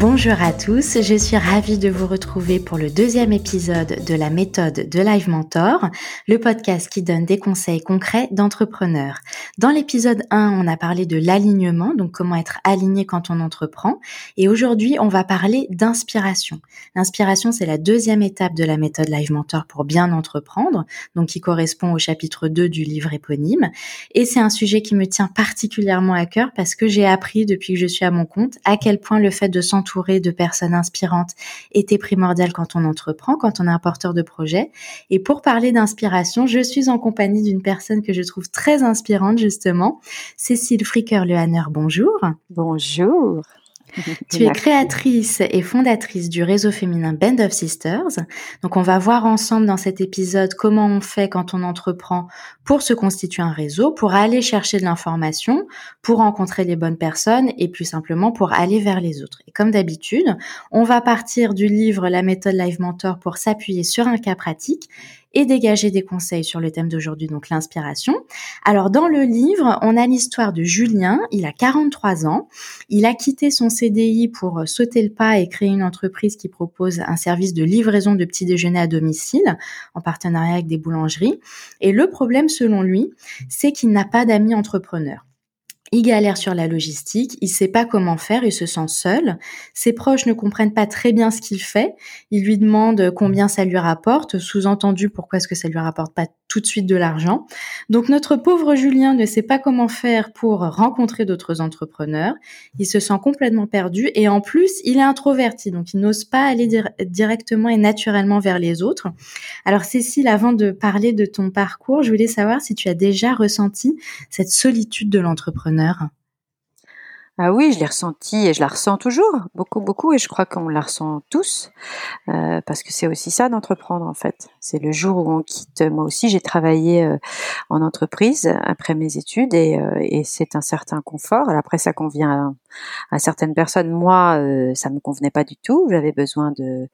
Bonjour à tous, je suis ravie de vous retrouver pour le deuxième épisode de la méthode de Live Mentor, le podcast qui donne des conseils concrets d'entrepreneurs. Dans l'épisode 1, on a parlé de l'alignement, donc comment être aligné quand on entreprend, et aujourd'hui, on va parler d'inspiration. L'inspiration, c'est la deuxième étape de la méthode Live Mentor pour bien entreprendre, donc qui correspond au chapitre 2 du livre éponyme, et c'est un sujet qui me tient particulièrement à cœur parce que j'ai appris depuis que je suis à mon compte à quel point le fait de s'entourer de personnes inspirantes était primordial quand on entreprend, quand on est un porteur de projet. Et pour parler d'inspiration, je suis en compagnie d'une personne que je trouve très inspirante justement, Cécile Fricker-Lehanner. Bonjour. Bonjour. Tu es créatrice et fondatrice du réseau féminin Band of Sisters. Donc on va voir ensemble dans cet épisode comment on fait quand on entreprend pour se constituer un réseau, pour aller chercher de l'information, pour rencontrer les bonnes personnes et plus simplement pour aller vers les autres. Et comme d'habitude, on va partir du livre La méthode Live Mentor pour s'appuyer sur un cas pratique et dégager des conseils sur le thème d'aujourd'hui, donc l'inspiration. Alors dans le livre, on a l'histoire de Julien, il a 43 ans, il a quitté son CDI pour sauter le pas et créer une entreprise qui propose un service de livraison de petits déjeuners à domicile en partenariat avec des boulangeries. Et le problème selon lui, c'est qu'il n'a pas d'amis entrepreneurs. Il galère sur la logistique, il sait pas comment faire, il se sent seul. Ses proches ne comprennent pas très bien ce qu'il fait. Il lui demande combien ça lui rapporte, sous-entendu pourquoi est-ce que ça lui rapporte pas tout de suite de l'argent. Donc notre pauvre Julien ne sait pas comment faire pour rencontrer d'autres entrepreneurs. Il se sent complètement perdu et en plus, il est introverti, donc il n'ose pas aller directement et naturellement vers les autres. Alors Cécile, avant de parler de ton parcours, je voulais savoir si tu as déjà ressenti cette solitude de l'entrepreneur. Ah oui, je l'ai ressenti et je la ressens toujours, beaucoup, beaucoup, et je crois qu'on la ressent tous, euh, parce que c'est aussi ça d'entreprendre en fait. C'est le jour où on quitte. Moi aussi, j'ai travaillé euh, en entreprise après mes études et, euh, et c'est un certain confort. Après, ça convient à, certaines personnes. Moi, ça me convenait pas du tout. J'avais besoin de,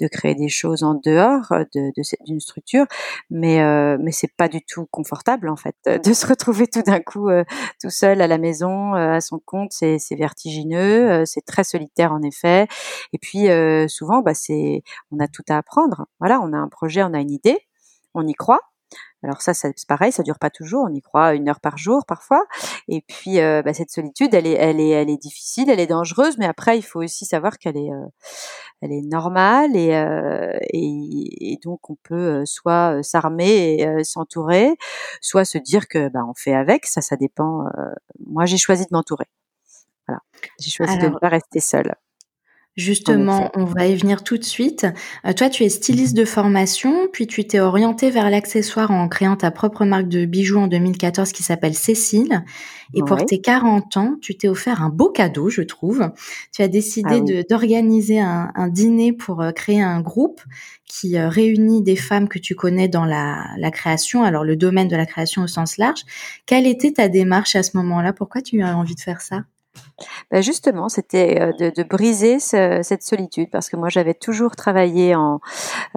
de créer des choses en dehors de, d'une structure, mais mais c'est pas du tout confortable en fait de se retrouver tout d'un coup tout seul à la maison, à son compte. C'est c'est vertigineux, euh, c'est très solitaire en effet. Et puis euh, souvent, bah, c'est, on a tout à apprendre. Voilà, on a un projet, on a une idée, on y croit. Alors ça, c'est pareil, ça dure pas toujours. On y croit une heure par jour parfois. Et puis euh, bah, cette solitude, elle est, elle est, elle est difficile, elle est dangereuse. Mais après, il faut aussi savoir qu'elle est, elle est normale et, et, donc on peut soit s'armer et s'entourer, soit se dire que bah, on fait avec. Ça, ça dépend. moi, j'ai choisi de m'entourer. J'ai choisi de ne pas rester seule. Justement, on va y venir tout de suite. Euh, toi, tu es styliste de formation, puis tu t'es orientée vers l'accessoire en créant ta propre marque de bijoux en 2014 qui s'appelle Cécile. Et pour tes 40 ans, tu t'es offert un beau cadeau, je trouve. Tu as décidé ah d'organiser un, dîner pour euh, créer un groupe qui euh, réunit des femmes que tu connais dans la, la création, alors le domaine de la création au sens large. Quelle était ta démarche à ce moment-là? Pourquoi tu as envie de faire ça? Bah, justement, c'était euh, de, de, briser cette solitude parce que moi j'avais toujours travaillé en,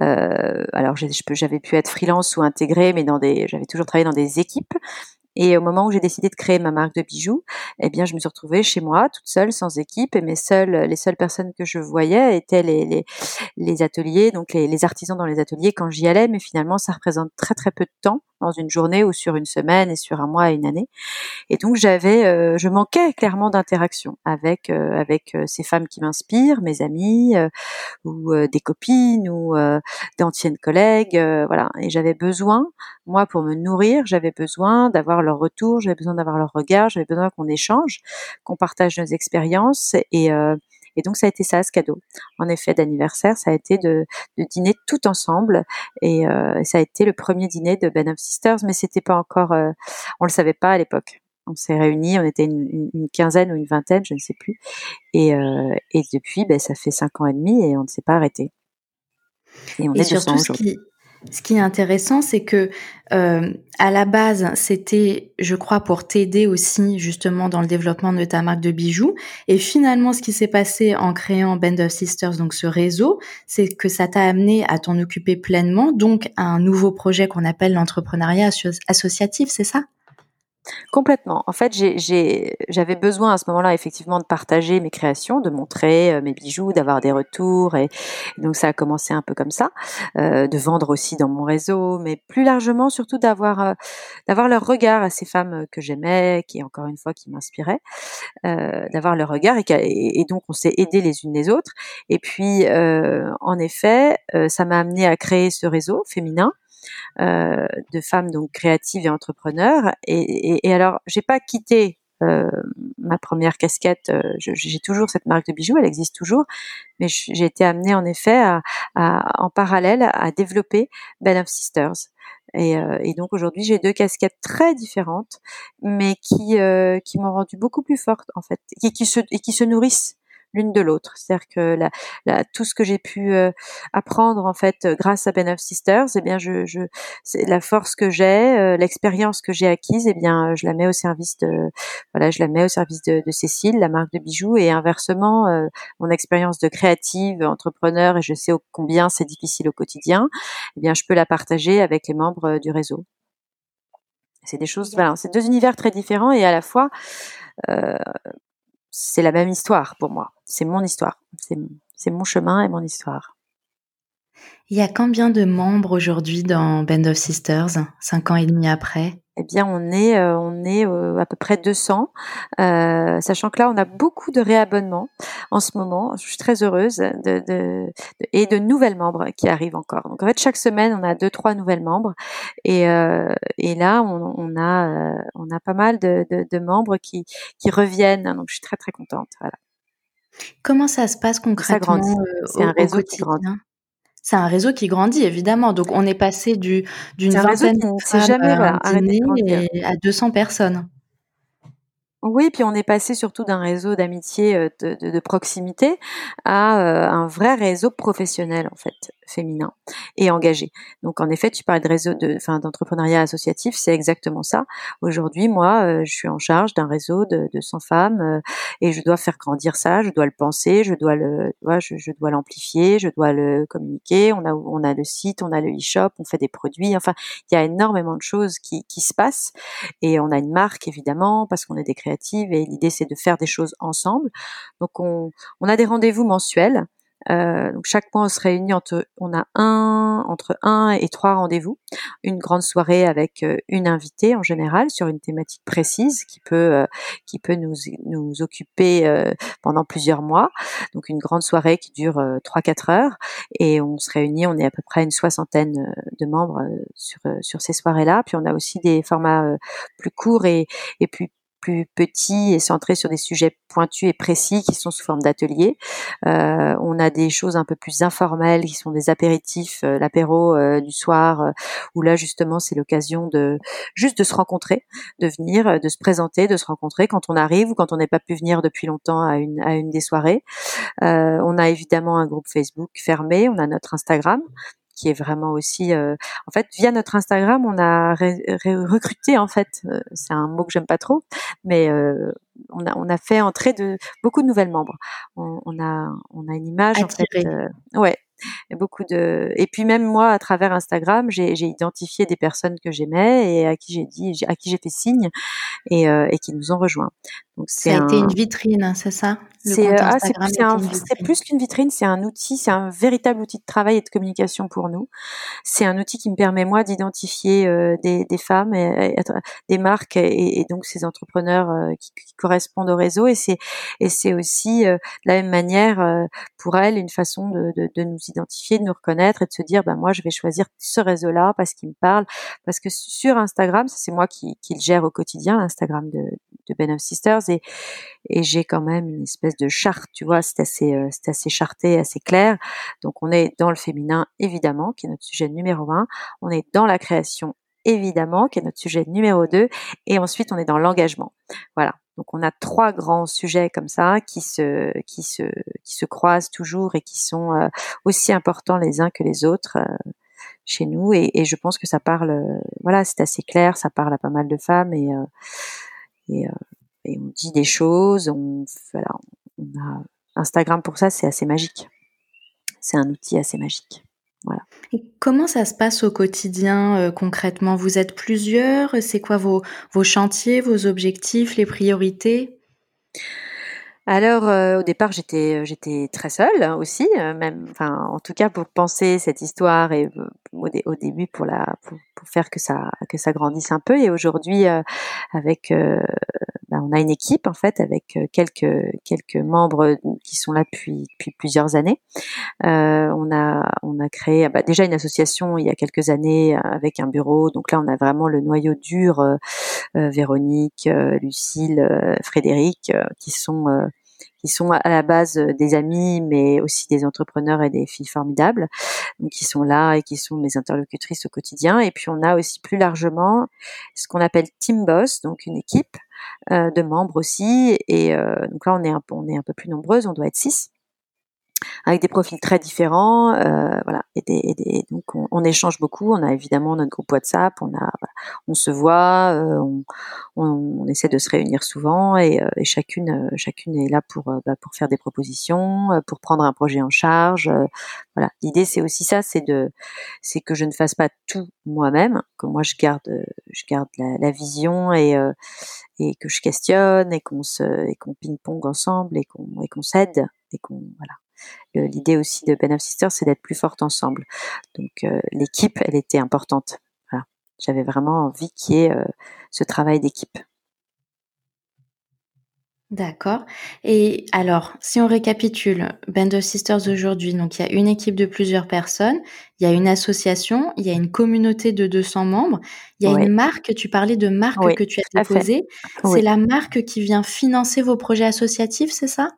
euh, alors j'avais pu être freelance ou intégré, mais dans des, j'avais toujours travaillé dans des équipes. Et au moment où j'ai décidé de créer ma marque de bijoux, eh bien, je me suis retrouvée chez moi, toute seule, sans équipe, et mes seules, les seules personnes que je voyais étaient les, les, les ateliers, donc les, les, artisans dans les ateliers quand j'y allais, mais finalement, ça représente très très peu de temps dans une journée ou sur une semaine et sur un mois et une année. Et donc, j'avais, euh, je manquais clairement d'interaction avec euh, avec euh, ces femmes qui m'inspirent, mes amies ou des copines ou d'anciennes collègues, voilà. Et j'avais besoin, moi, pour me nourrir, j'avais besoin d'avoir leur retour, j'avais besoin d'avoir leur regard, j'avais besoin qu'on échange, qu'on partage nos expériences et euh, et donc ça a été ça ce cadeau. En effet, d'anniversaire, ça a été de, de, dîner tout ensemble et euh, ça a été le premier dîner de Ben of Sisters, mais c'était pas encore, euh, on le savait pas à l'époque. On s'est réunis, on était une, une, quinzaine ou une vingtaine, je ne sais plus. Et, euh, et depuis, ben, ça fait cinq ans et demi et on ne s'est pas arrêté. Et on est surtout, ce qui, ce qui est intéressant, c'est que euh, à la base, c'était, je crois, pour t'aider aussi justement dans le développement de ta marque de bijoux. Et finalement, ce qui s'est passé en créant Band of Sisters, donc ce réseau, c'est que ça t'a amené à t'en occuper pleinement, donc à un nouveau projet qu'on appelle l'entrepreneuriat associatif, c'est ça? Complètement. En fait, j'avais besoin à ce moment-là effectivement de partager mes créations, de montrer euh, mes bijoux, d'avoir des retours, et, donc ça a commencé un peu comme ça, euh, de vendre aussi dans mon réseau, mais plus largement surtout d'avoir euh, d'avoir leur regard à ces femmes que j'aimais, qui encore une fois qui m'inspiraient, d'avoir leur regard et, et, donc on s'est aidés les unes les autres. Et puis en effet, ça m'a amené à créer ce réseau féminin euh, de femmes donc créatives et entrepreneurs. Et, et, et alors, j'ai pas quitté euh, ma première casquette. Euh, j'ai toujours cette marque de bijoux, elle existe toujours, mais j'ai été amenée en effet à, en parallèle à développer Ben of Sisters. Et, et donc aujourd'hui, j'ai deux casquettes très différentes, mais qui qui m'ont rendu beaucoup plus forte en fait, et qui se et qui se nourrissent l'une de l'autre. C'est-à-dire que la, tout ce que j'ai pu euh, apprendre en fait euh, grâce à Ben of Sisters, eh bien je, je c'est la force que j'ai, euh, l'expérience que j'ai acquise, eh bien je la mets au service de voilà, je la mets au service de, de Cécile, la marque de bijoux, et inversement mon expérience de créative, entrepreneur, et je sais combien c'est difficile au quotidien, eh bien je peux la partager avec les membres du réseau. C'est des choses, voilà, c'est deux univers très différents et à la fois euh, c'est la même histoire pour moi. C'est mon histoire. C'est mon chemin et mon histoire. Il y a combien de membres aujourd'hui dans Band of Sisters, cinq ans et demi après? Eh bien, on est, euh, on est euh, à peu près 200, euh, sachant que là, on a beaucoup de réabonnements en ce moment. Je suis très heureuse de, de, et de nouvelles membres qui arrivent encore. Donc, en fait, chaque semaine, on a deux, trois nouvelles membres, et, et là, on, on a, on a pas mal de, de, membres qui, qui reviennent. Donc, je suis très, très contente. Voilà. Comment ça se passe concrètement C'est un réseau qui grandit c'est un réseau qui grandit évidemment. Donc on est passé du d'une vingtaine de jamais, euh, à 200 personnes. Oui, puis on est passé surtout d'un réseau d'amitié euh, de, de, de, proximité à euh, un vrai réseau professionnel en fait féminin et engagé. Donc en effet, tu parles de réseau de, enfin d'entrepreneuriat associatif, c'est exactement ça. Aujourd'hui, moi, euh, je suis en charge d'un réseau de, de 100 femmes et je dois faire grandir ça, je dois le penser, je dois le, je, je dois l'amplifier, je dois le communiquer. On a, on a le site, on a le e-shop, on fait des produits. Enfin, il y a énormément de choses qui, qui se passent et on a une marque évidemment parce qu'on est des créateurs et l'idée c'est de faire des choses ensemble. Donc on, on a des rendez-vous mensuels euh, donc chaque mois, on se réunit entre, on a un entre un et trois rendez-vous, une grande soirée avec euh, une invitée en général sur une thématique précise qui peut euh, qui peut nous nous occuper pendant plusieurs mois. Donc une grande soirée qui dure trois quatre heures et on se réunit, on est à peu près une soixantaine de membres sur sur ces soirées-là. Puis on a aussi des formats plus courts et et plus plus petit et centré sur des sujets pointus et précis qui sont sous forme d'ateliers. Euh, on a des choses un peu plus informelles qui sont des apéritifs, euh, l'apéro euh, du soir, où là justement c'est l'occasion de juste de se rencontrer, de venir, de se présenter, de se rencontrer quand on arrive ou quand on n'est pas pu venir depuis longtemps à une, à une des soirées. on a évidemment un groupe Facebook fermé, on a notre Instagram qui est vraiment aussi euh, en fait via notre Instagram on a recruté en fait euh, c'est un mot que j'aime pas trop mais euh, on a on a fait entrer de beaucoup de nouvelles membres. On, on a on a une image en fait ouais beaucoup de et puis même moi à travers Instagram j'ai identifié des personnes que j'aimais et à qui j'ai dit à qui j'ai fait signe et, euh, et qui nous ont rejoints. Donc ça a été une vitrine hein, c'est ça? C'est euh, ah, plus qu'une vitrine c'est un outil c'est un véritable outil de travail et de communication pour nous. C'est un outil qui me permet moi d'identifier euh, des, des, femmes et, des marques et, donc ces entrepreneurs qui, qui, correspondent au réseau. Et c'est et c'est aussi de la même manière pour elles une façon de, de, de nous identifier, de nous reconnaître et de se dire, ben moi je vais choisir ce réseau-là parce qu'il me parle, parce que sur Instagram, c'est moi qui, qui, le gère au quotidien, l'Instagram de, de Ben of Sisters, et, et j'ai quand même une espèce de charte, tu vois, c'est assez, euh, c'est assez charté, assez clair. Donc on est dans le féminin évidemment, qui est notre sujet numéro un, on est dans la création évidemment, qui est notre sujet numéro 2, et ensuite on est dans l'engagement. Voilà. Donc on a trois grands sujets comme ça qui se qui se qui se croisent toujours et qui sont euh, aussi importants les uns que les autres euh, chez nous. Et, je pense que ça parle euh, voilà c'est assez clair ça parle à pas mal de femmes et et, on dit des choses on voilà Instagram pour ça c'est assez magique. C'est un outil assez magique Comment ça se passe au quotidien concrètement? Vous êtes plusieurs? C'est quoi vos chantiers, vos objectifs, les priorités? Alors au départ j'étais j'étais très seule hein, aussi, même enfin en tout cas pour penser cette histoire et au, début pour la pour, faire que ça que ça grandisse un peu et aujourd'hui avec ben, on a une équipe en fait avec quelques quelques membres qui sont là depuis depuis plusieurs années. on a on a créé bah, déjà une association il y a quelques années avec un bureau donc là on a vraiment le noyau dur Véronique, Lucille, Frédéric qui sont qui sont à la base euh, des amis, mais aussi des entrepreneurs et des filles formidables, qui sont là et qui sont mes interlocutrices au quotidien. Et puis on a aussi plus largement ce qu'on appelle Team Boss, donc une équipe euh, de membres aussi. Et euh, donc là on est un, on est un peu plus nombreuses, on doit être six avec des profils très différents, euh, voilà. Et, des, et des, donc on, on, échange beaucoup. On a évidemment notre groupe WhatsApp, on a, on se voit, euh, on, on, essaie de se réunir souvent et, euh, et chacune, euh, chacune est là pour, euh, bah, pour faire des propositions, pour prendre un projet en charge. voilà. L'idée c'est aussi ça, c'est de, c'est que je ne fasse pas tout moi-même, que moi je garde, je garde la, la vision et et que je questionne et qu'on se et qu'on ping-pong ensemble et qu'on et qu'on s'aide et qu'on voilà L'idée aussi de Ben of Sisters, c'est d'être plus forte ensemble. Donc euh, l'équipe, elle était importante. Voilà. J'avais vraiment envie qu'il y ait euh, ce travail d'équipe. D'accord. Et alors, si on récapitule, Band of Sisters aujourd'hui, donc il y a une équipe de plusieurs personnes, il y a une association, il y a une communauté de 200 membres, il y a une marque, tu parlais de marque que tu as déposée. C'est la marque qui vient financer vos projets associatifs, c'est ça?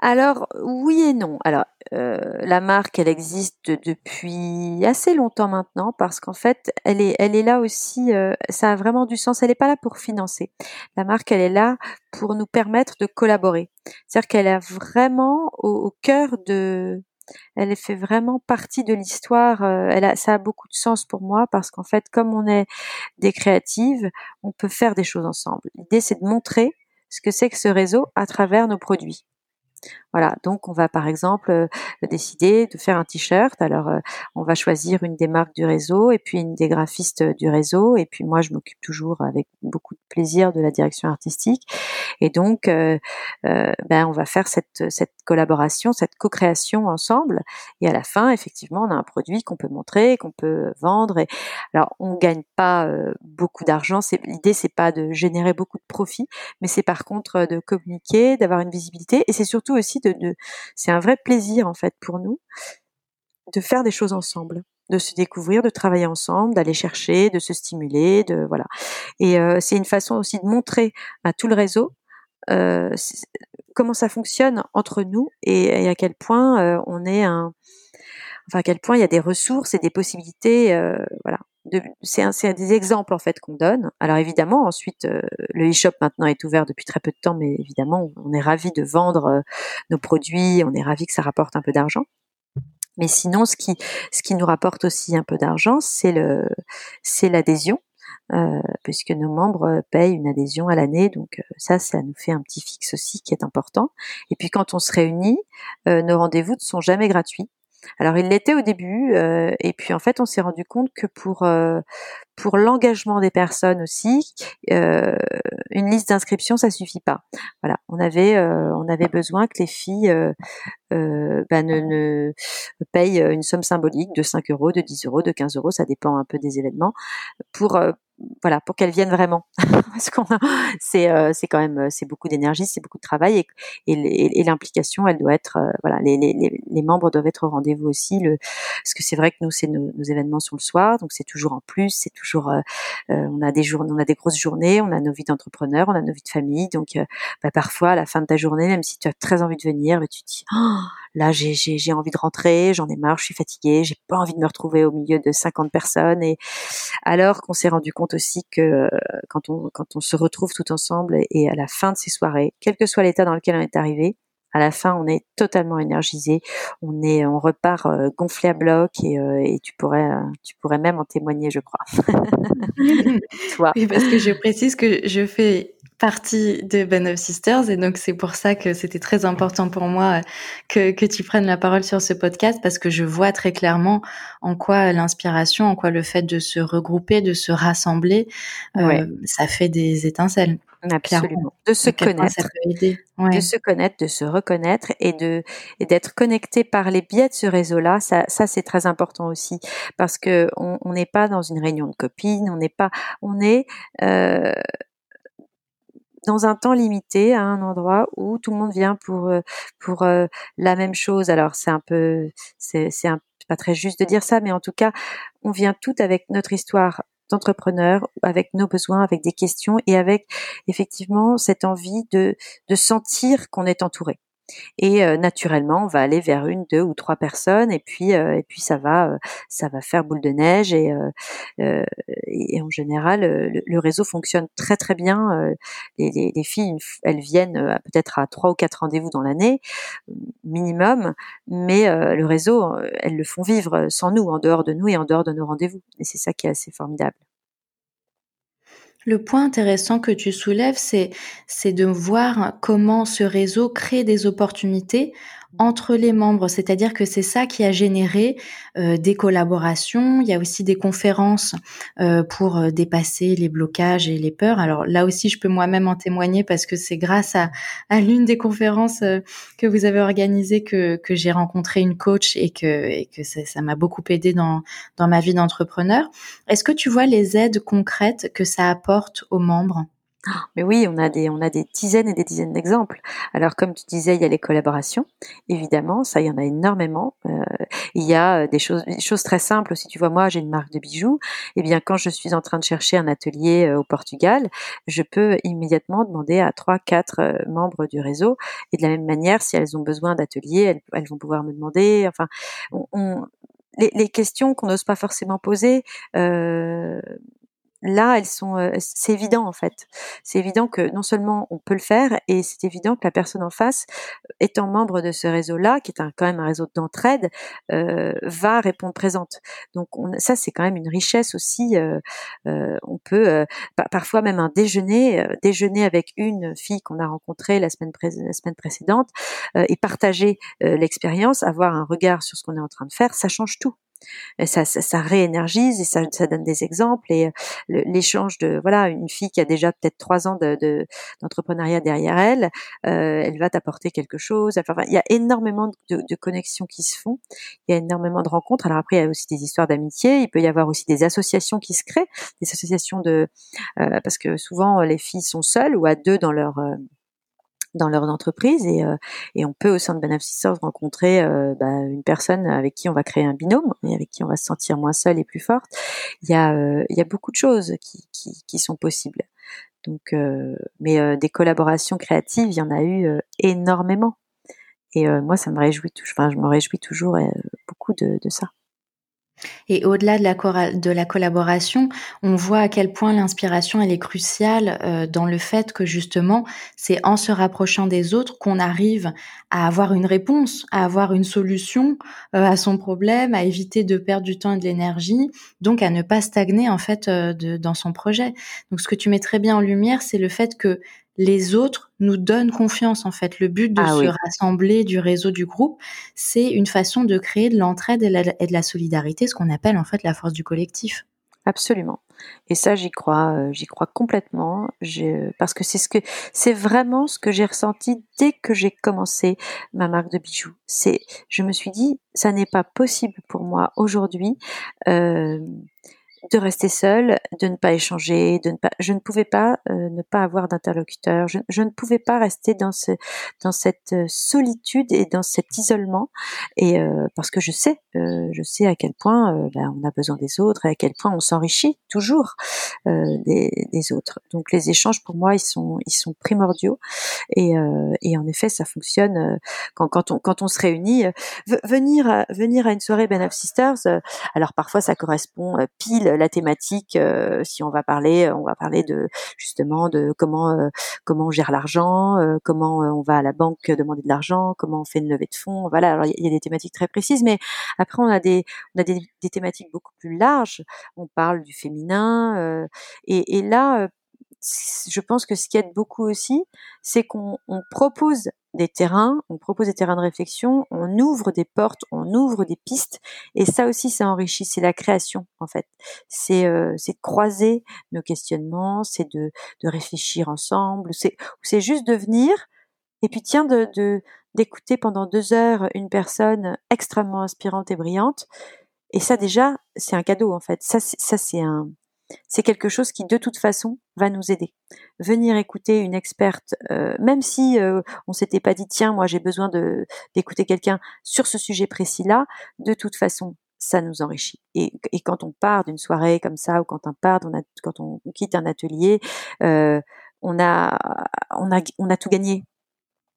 Alors oui et non. Alors euh, la marque, elle existe depuis assez longtemps maintenant parce qu'en fait, elle est, elle est là aussi. Euh, ça a vraiment du sens. Elle n'est pas là pour financer. La marque, elle est là pour nous permettre de collaborer. C'est-à-dire qu'elle a vraiment au, cœur de, elle fait vraiment partie de l'histoire. Euh, elle a, ça a beaucoup de sens pour moi parce qu'en fait, comme on est des créatives, on peut faire des choses ensemble. L'idée, c'est de montrer ce que c'est que ce réseau à travers nos produits. Voilà, donc on va par exemple euh, décider de faire un t-shirt. Alors euh, on va choisir une des marques du réseau et puis une des graphistes du réseau. Et puis moi je m'occupe toujours avec beaucoup de plaisir de la direction artistique. Et donc euh, ben on va faire cette collaboration, cette co-création ensemble. Et à la fin effectivement on a un produit qu'on peut montrer, qu'on peut vendre. Et alors on gagne pas beaucoup d'argent, l'idée c'est pas de générer beaucoup de profits, mais c'est par contre de communiquer, d'avoir une visibilité. Et c'est surtout aussi de, c'est un vrai plaisir en fait pour nous de faire des choses ensemble de se découvrir, de travailler ensemble, d'aller chercher, de se stimuler, de voilà. Et euh, c'est une façon aussi de montrer à tout le réseau euh, comment ça fonctionne entre nous et, à quel point euh, on est un, enfin à quel point il y a des ressources et des possibilités, voilà, c'est des exemples en fait qu'on donne. Alors évidemment, ensuite, euh, le e-shop maintenant est ouvert depuis très peu de temps, mais évidemment, on est ravi de vendre euh, nos produits, on est ravi que ça rapporte un peu d'argent. Mais sinon, ce qui, nous rapporte aussi un peu d'argent, c'est l'adhésion, euh, puisque nos membres payent une adhésion à l'année, donc ça, ça nous fait un petit fixe aussi qui est important. Et puis quand on se réunit, nos rendez-vous ne sont jamais gratuits. Alors il l'était au début, euh, et puis en fait on s'est rendu compte que pour euh, pour l'engagement des personnes aussi, euh, une liste d'inscription ça suffit pas. Voilà, on avait on avait besoin que les filles bah, ne, payent une somme symbolique de 5 euros, de 10 euros, de 15 euros, ça dépend un peu des événements, pour voilà, pour qu'elles viennent vraiment. Parce qu'on c'est euh, c'est quand même euh, c'est beaucoup d'énergie, c'est beaucoup de travail et, et, l'implication, elle doit être euh, voilà, les, les, les, membres doivent être au rendez-vous aussi. Le, parce que c'est vrai que nous, c'est nos, événements sont le soir, donc c'est toujours en plus, c'est toujours on a des journées, on a des grosses journées, on a nos vies d'entrepreneurs, on a nos vies de famille, donc bah, parfois à la fin de ta journée, même si tu as très envie de venir, bah, tu te dis oh, là j'ai j'ai envie de rentrer, j'en ai marre, je suis fatiguée, j'ai pas envie de me retrouver au milieu de 50 personnes et alors qu'on s'est rendu compte aussi que euh, quand on quand on se retrouve tout ensemble et, à la fin de ces soirées, quel que soit l'état dans lequel on est arrivé, à la fin, on est totalement énergisé, on est, on repart euh, gonflé à bloc et, euh, et, tu pourrais, tu pourrais même en témoigner, je crois. Toi. Oui, parce que je précise que je fais partie de Band of Sisters et donc c'est pour ça que c'était très important pour moi que, que tu prennes la parole sur ce podcast parce que je vois très clairement en quoi l'inspiration, en quoi le fait de se regrouper, de se rassembler, euh, ça fait des étincelles. Absolument. De se connaître, de se connaître, de se reconnaître et de et d'être connecté par les biais de ce réseau-là. Ça, ça c'est très important aussi parce que on n'est pas dans une réunion de copines, on n'est pas, on est euh, dans un temps limité à un endroit où tout le monde vient pour euh, pour euh, la même chose. Alors c'est un peu c'est c'est pas très juste de dire ça, mais en tout cas on vient tout avec notre histoire d'entrepreneur, avec nos besoins, avec des questions et avec effectivement cette envie de de sentir qu'on est entouré et euh, naturellement on va aller vers une deux ou trois personnes et puis euh, et puis ça va euh, ça va faire boule de neige et, en général le, réseau fonctionne très très bien les, les, filles elles viennent peut-être à trois ou quatre rendez-vous dans l'année minimum mais le réseau elles le font vivre sans nous en dehors de nous et en dehors de nos rendez-vous. Et c'est ça qui est assez formidable le point intéressant que tu soulèves, c'est, de voir comment ce réseau crée des opportunités entre les membres, c'est-à-dire que c'est ça qui a généré euh, des collaborations. Il y a aussi des conférences euh, pour euh, dépasser les blocages et les peurs. Alors là aussi, je peux moi-même en témoigner parce que c'est grâce à, à l'une des conférences que vous avez organisées que, que j'ai rencontré une coach et que, et que ça m'a beaucoup aidé dans, dans ma vie d'entrepreneur. Est-ce que tu vois les aides concrètes que ça apporte aux membres? Mais oui, on a des, on a des dizaines et des dizaines d'exemples. Alors, comme tu disais, il y a les collaborations, évidemment, ça, il y en a énormément. Euh, il y a euh, des choses, des choses très simples aussi. Tu vois, moi, j'ai une marque de bijoux. Eh bien, quand je suis en train de chercher un atelier euh, au Portugal, je peux immédiatement demander à trois, quatre membres du réseau. Et de la même manière, si elles ont besoin d'ateliers, elles, vont pouvoir me demander. Enfin, on, les, les, questions qu'on n'ose pas forcément poser. Euh, là, elles sont, c'est évident en fait. C'est évident que non seulement on peut le faire, et c'est évident que la personne en face, étant membre de ce réseau-là, qui est quand même un réseau d'entraide, va répondre présente. Donc ça, c'est quand même une richesse aussi. On peut parfois même un déjeuner, déjeuner avec une fille qu'on a rencontrée la semaine précédente, et partager l'expérience, avoir un regard sur ce qu'on est en train de faire, ça change tout ça, ça, ça, réénergise et ça, ça, donne des exemples et euh, l'échange de voilà une fille qui a déjà peut-être trois ans de, d'entrepreneuriat derrière elle, euh, elle va t'apporter quelque chose. Enfin, il y a énormément de, de, connexions qui se font, il y a énormément de rencontres. Alors après, il y a aussi des histoires d'amitié. Il peut y avoir aussi des associations qui se créent, des associations de euh, parce que souvent les filles sont seules ou à deux dans leur euh, dans leur entreprise et, euh, et on peut au sein de Ben rencontrer euh, bah, une personne avec qui on va créer un binôme et avec qui on va se sentir moins seul et plus forte. Il y a, euh, il y a beaucoup de choses qui, qui, qui sont possibles. Donc, mais des collaborations créatives, il y en a eu énormément. Et moi, ça me réjouit toujours. Enfin, je me réjouis toujours beaucoup de, de ça. Et au-delà de la, collaboration, on voit à quel point l'inspiration elle est cruciale euh, dans le fait que justement c'est en se rapprochant des autres qu'on arrive à avoir une réponse, à avoir une solution euh, à son problème, à éviter de perdre du temps et de l'énergie, donc à ne pas stagner en fait euh, de, dans son projet. Donc ce que tu mets très bien en lumière, c'est le fait que les autres nous donnent confiance en fait. Le but de ah se rassembler du réseau du groupe, c'est une façon de créer de l'entraide et, de la solidarité, ce qu'on appelle en fait la force du collectif. Absolument. Et ça, j'y crois, euh, j'y crois complètement, parce que c'est ce que, c'est vraiment ce que j'ai ressenti dès que j'ai commencé ma marque de bijoux. C'est, je me suis dit, ça n'est pas possible pour moi aujourd'hui euh, de rester seule, de ne pas échanger, de ne pas, je ne pouvais pas euh, ne pas avoir d'interlocuteur, je, je, ne pouvais pas rester dans ce, dans cette euh, solitude et dans cet isolement, et euh, parce que je sais, je sais à quel point ben, on a besoin des autres et à quel point on s'enrichit toujours des, des, autres. Donc les échanges pour moi ils sont, ils sont primordiaux, et, et en effet ça fonctionne quand, quand on, quand on se réunit. venir, venir à une soirée Ben of Sisters, alors parfois ça correspond pile la thématique. Euh, si on va parler, on va parler de justement de comment euh, comment on gère l'argent, euh, comment on va à la banque demander de l'argent, comment on fait une levée de fonds. Voilà, alors il y a des thématiques très précises, mais après on a des on a des, thématiques beaucoup plus larges. On parle du féminin et, et là je pense que ce qui aide beaucoup aussi, c'est qu'on propose des terrains, on propose des terrains de réflexion, on ouvre des portes, on ouvre des pistes, et ça aussi, ça enrichit, c'est la création en fait. C'est euh, c'est de croiser nos questionnements, c'est de, de réfléchir ensemble, c'est c'est juste de venir et puis tiens de d'écouter pendant deux heures une personne extrêmement inspirante et brillante. Et ça déjà, c'est un cadeau en fait. Ça, ça c'est un c'est quelque chose qui de toute façon va nous aider. Venir écouter une experte, euh, même si euh, on s'était pas dit tiens moi j'ai besoin d'écouter quelqu'un sur ce sujet précis-là, de toute façon ça nous enrichit. Et, quand on part d'une soirée comme ça ou quand on part, on quand on quitte un atelier, euh, on a on a tout gagné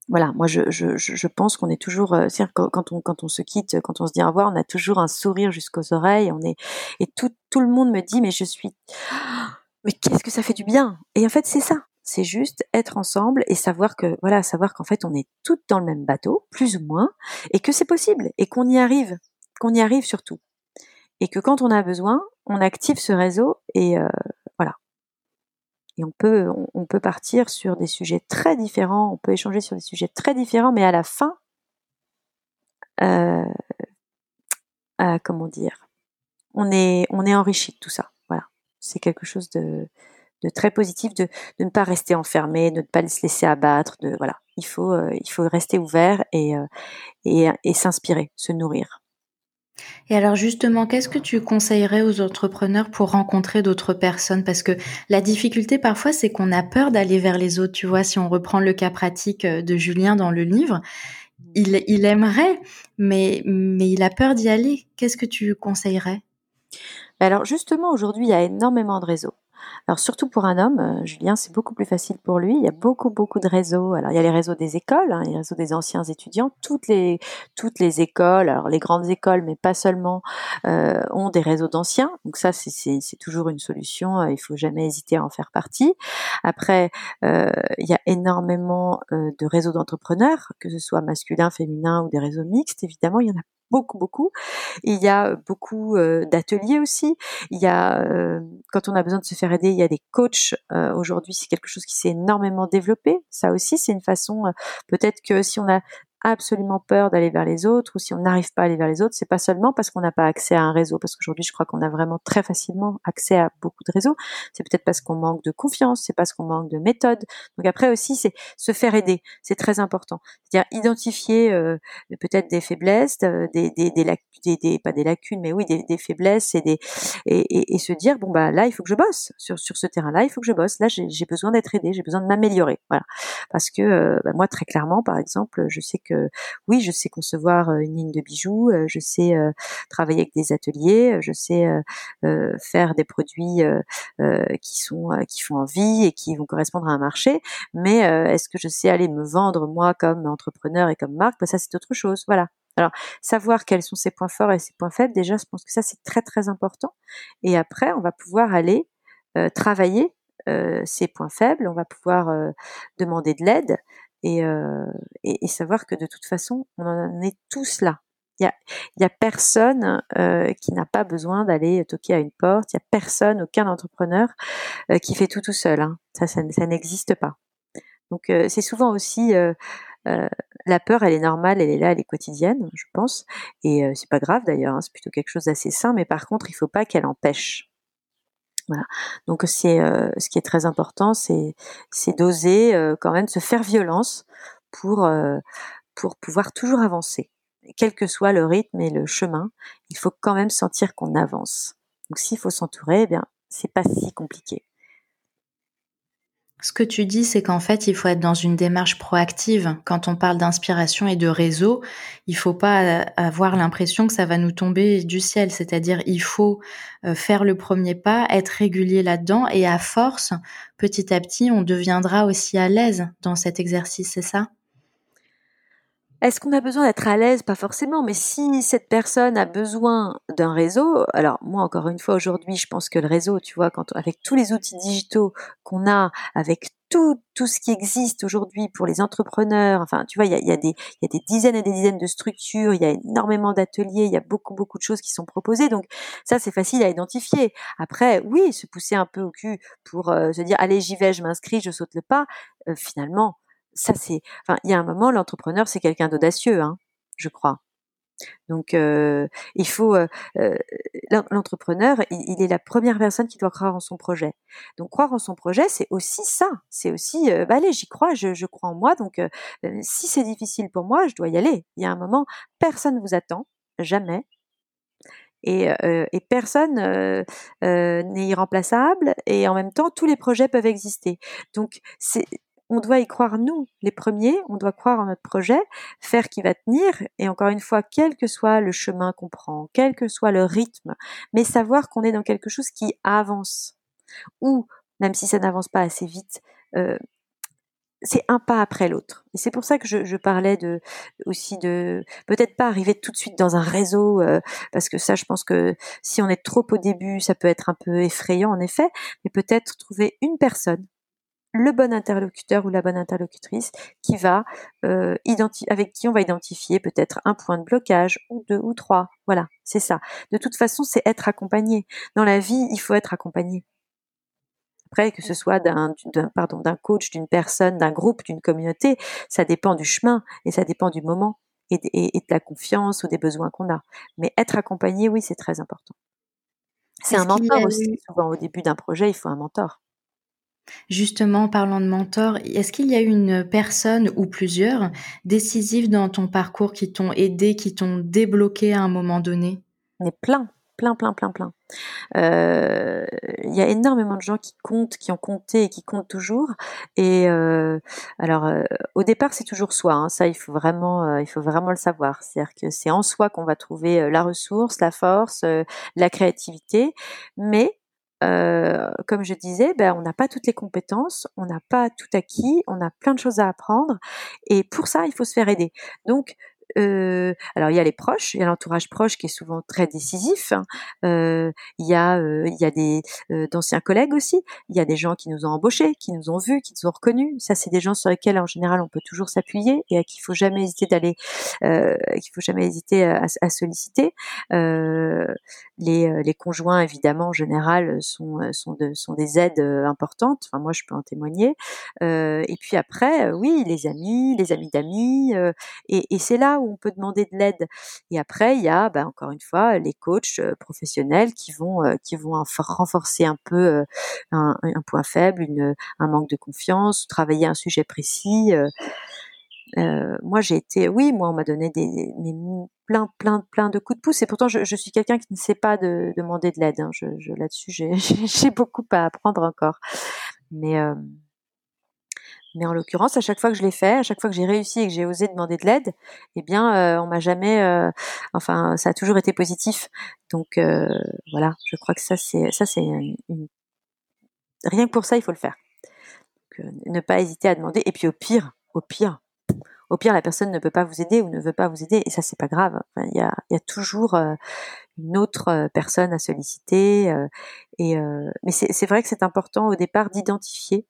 voilà, moi je, je, je pense qu'on est toujours, euh, quand, quand, on, quand on se quitte, quand on se dit au revoir, on a toujours un sourire jusqu'aux oreilles. On est et tout, tout le monde me dit mais je suis, mais qu'est-ce que ça fait du bien? Et en fait c'est ça, c'est juste être ensemble et savoir que voilà, savoir qu'en fait on est toutes dans le même bateau, plus ou moins, et que c'est possible et qu'on y arrive, qu'on y arrive surtout, et que quand on a besoin, on active ce réseau et euh, et on peut, on, peut partir sur des sujets très différents, on peut échanger sur des sujets très différents, mais à la fin, euh, euh, comment dire, on est, enrichi de tout ça. Voilà, c'est quelque chose de, très positif, de, ne pas rester enfermé, de ne pas se laisser abattre. De voilà, il faut, euh, rester ouvert et s'inspirer, se nourrir. Et alors justement, qu'est-ce que tu conseillerais aux entrepreneurs pour rencontrer d'autres personnes? Parce que la difficulté parfois, c'est qu'on a peur d'aller vers les autres. Tu vois, si on reprend le cas pratique euh, de Julien dans le livre, il, aimerait, mais, mais il a peur d'y aller. Qu'est-ce que tu conseillerais? Alors justement, aujourd'hui, il y a énormément de réseaux. Alors surtout pour un homme, euh, Julien, c'est beaucoup plus facile pour lui. Il y a beaucoup beaucoup de réseaux. Alors il y a les réseaux des écoles, hein, les réseaux des anciens étudiants. Toutes les toutes les écoles, alors les grandes écoles, mais pas seulement, euh, ont des réseaux d'anciens. Donc ça c'est toujours une solution. Euh, il faut jamais hésiter à en faire partie. Après, il y a énormément de réseaux d'entrepreneurs, que ce soit masculin, féminin ou des réseaux mixtes. Évidemment, il y en a beaucoup, beaucoup. Il y a beaucoup d'ateliers aussi. Il y a, quand on a besoin de se faire aider, il y a des coachs. Aujourd'hui, c'est quelque chose qui s'est énormément développé. Ça aussi, c'est une façon, peut-être que si on a absolument peur d'aller vers les autres ou si on n'arrive pas à aller vers les autres, c'est pas seulement parce qu'on n'a pas accès à un réseau, parce qu'aujourd'hui je crois qu'on a vraiment très facilement accès à beaucoup de réseaux. C'est peut-être parce qu'on manque de confiance, c'est parce qu'on manque de méthode. Donc après aussi c'est se faire aider, c'est très important. C'est-à-dire identifier euh, peut-être des faiblesses, euh, des, des, des, des, pas des lacunes, mais oui des, des faiblesses et des et, et, se dire bon bah là il faut que je bosse sur sur ce terrain-là, il faut que je bosse. Là j'ai besoin d'être aidé, j'ai besoin de m'améliorer. Voilà, parce que euh, bah, moi très clairement par exemple, je sais que oui, je sais concevoir euh, une ligne de bijoux, euh, je sais euh, travailler avec des ateliers, je sais faire des produits qui sont qui font envie et qui vont correspondre à un marché. Mais est-ce que je sais aller me vendre moi comme entrepreneur et comme marque? Ben, Ça, c'est autre chose. Voilà. Alors, savoir quels sont ses points forts et ses points faibles, déjà, je pense que ça, c'est très, très important. Et après, on va pouvoir aller travailler euh, ses points faibles, on va pouvoir demander de l'aide euh, et, et, savoir que de toute façon, on en est tous là. Il y a, y a personne euh, qui n'a pas besoin d'aller toquer à une porte. Il y a personne, aucun entrepreneur euh, qui fait tout tout seul. Hein. Ça, ça, n'existe pas. Donc c'est souvent aussi la peur, elle est normale, elle est là, elle est quotidienne, je pense, et c'est pas grave d'ailleurs. Hein, c'est plutôt quelque chose d'assez sain, mais par contre, il faut pas qu'elle empêche. Donc c'est euh, ce qui est très important, c'est c'est d'oser euh, quand même se faire violence pour euh, pour pouvoir toujours avancer, quel que soit le rythme et le chemin. Il faut quand même sentir qu'on avance. Donc s'il faut s'entourer, eh bien c'est pas si compliqué. Ce que tu dis, c'est qu'en fait, il faut être dans une démarche proactive. Quand on parle d'inspiration et de réseau, il faut pas avoir l'impression que ça va nous tomber du ciel. C'est-à-dire, il faut euh, faire le premier pas, être régulier là-dedans, et à force, petit à petit, on deviendra aussi à l'aise dans cet exercice. C'est ça? Est-ce qu'on a besoin d'être à l'aise? Pas forcément, mais si cette personne a besoin d'un réseau, alors moi encore une fois aujourd'hui, je pense que le réseau, tu vois, quand avec tous les outils digitaux qu'on a, avec tout, tout ce qui existe aujourd'hui pour les entrepreneurs, enfin, tu vois, il y a, y, a des, y a des dizaines et des dizaines de structures, il y a énormément d'ateliers, il y a beaucoup, beaucoup de choses qui sont proposées. Donc, ça, c'est facile à identifier. Après, oui, se pousser un peu au cul pour euh, se dire, allez, j'y vais, je m'inscris, je saute le pas. Euh, finalement, ça, c'est, enfin, il y a un moment, l'entrepreneur, c'est quelqu'un d'audacieux, hein, je crois. Donc, euh, il faut euh, euh, l'entrepreneur, il, est la première personne qui doit croire en son projet. Donc, croire en son projet, c'est aussi ça. C'est aussi, bah, allez, j'y crois, je, je, crois en moi. Donc, si c'est difficile pour moi, je dois y aller. Il y a un moment, personne ne vous attend, jamais. Et, et personne n'est irremplaçable. Et en même temps, tous les projets peuvent exister. Donc, c'est on doit y croire nous, les premiers, on doit croire en notre projet, faire qui va tenir, et encore une fois, quel que soit le chemin qu'on prend, quel que soit le rythme, mais savoir qu'on est dans quelque chose qui avance, ou même si ça n'avance pas assez vite, euh, c'est un pas après l'autre. Et c'est pour ça que je, parlais aussi de peut-être pas arriver tout de suite dans un réseau, euh, parce que ça, je pense que si on est trop au début, ça peut être un peu effrayant en effet, mais peut-être trouver une personne le bon interlocuteur ou la bonne interlocutrice qui va euh, avec qui on va identifier peut-être un point de blocage ou deux ou trois. Voilà, c'est ça. De toute façon, c'est être accompagné. Dans la vie, il faut être accompagné. Après, que ce soit d'un, pardon, d'un coach, d'une personne, d'un groupe, d'une communauté, ça dépend du chemin et ça dépend du moment et, et de la confiance ou des besoins qu'on a. Mais être accompagné, oui, c'est très important. C'est un mentor aussi. Souvent, au début d'un projet, il faut un mentor. Justement, parlant de mentor, est-ce qu'il y a une personne ou plusieurs décisives dans ton parcours qui t'ont aidé, qui t'ont débloqué à un moment donné? Il y a plein, plein, plein, plein, plein. Euh, il y a énormément de gens qui comptent, qui ont compté et qui comptent toujours. Et euh, alors, euh, au départ, c'est toujours soi. Hein. ça, il faut vraiment, il faut vraiment le savoir. C'est-à-dire que c'est en soi qu'on va trouver la ressource, la force, la créativité. Mais euh, comme je disais, ben, on n'a pas toutes les compétences, on n'a pas tout acquis, on a plein de choses à apprendre, et pour ça, il faut se faire aider. Euh, alors il y a les proches, il y a l'entourage proche qui est souvent très décisif. Hein. Euh, il y a euh, il y a des euh, d'anciens collègues aussi. Il y a des gens qui nous ont embauchés, qui nous ont vus, qui nous ont reconnus. Ça c'est des gens sur lesquels en général on peut toujours s'appuyer et à qui il faut jamais hésiter d'aller, euh, qu'il faut jamais hésiter à, à solliciter. les les conjoints évidemment en général sont sont de, sont des aides importantes. Enfin moi je peux en témoigner. et puis après oui les amis, les amis d'amis et, et c'est là on peut demander de l'aide. Et après, il y a, ben, encore une fois, les coachs euh, professionnels qui vont, euh, renforcer un peu euh, un, point faible, un manque de confiance, travailler un sujet précis. moi, j'ai été, oui, moi, on m'a donné des, plein, plein, plein de coups de pouce. Et pourtant, je, suis quelqu'un qui ne sait pas de, demander de l'aide. Hein. Là-dessus, j'ai beaucoup à apprendre encore. Mais mais en l'occurrence, à chaque fois que je l'ai fait, à chaque fois que j'ai réussi et que j'ai osé demander de l'aide, eh bien, euh, on m'a jamais, euh, enfin, ça a toujours été positif. Donc euh, voilà, je crois que ça c'est, ça c'est une... rien que pour ça, il faut le faire. ne pas hésiter à demander. Et puis au pire, au pire, au pire, la personne ne peut pas vous aider ou ne veut pas vous aider, et ça c'est pas grave. Il y, a, y, a, toujours une autre personne à solliciter. et mais c'est vrai que c'est important au départ d'identifier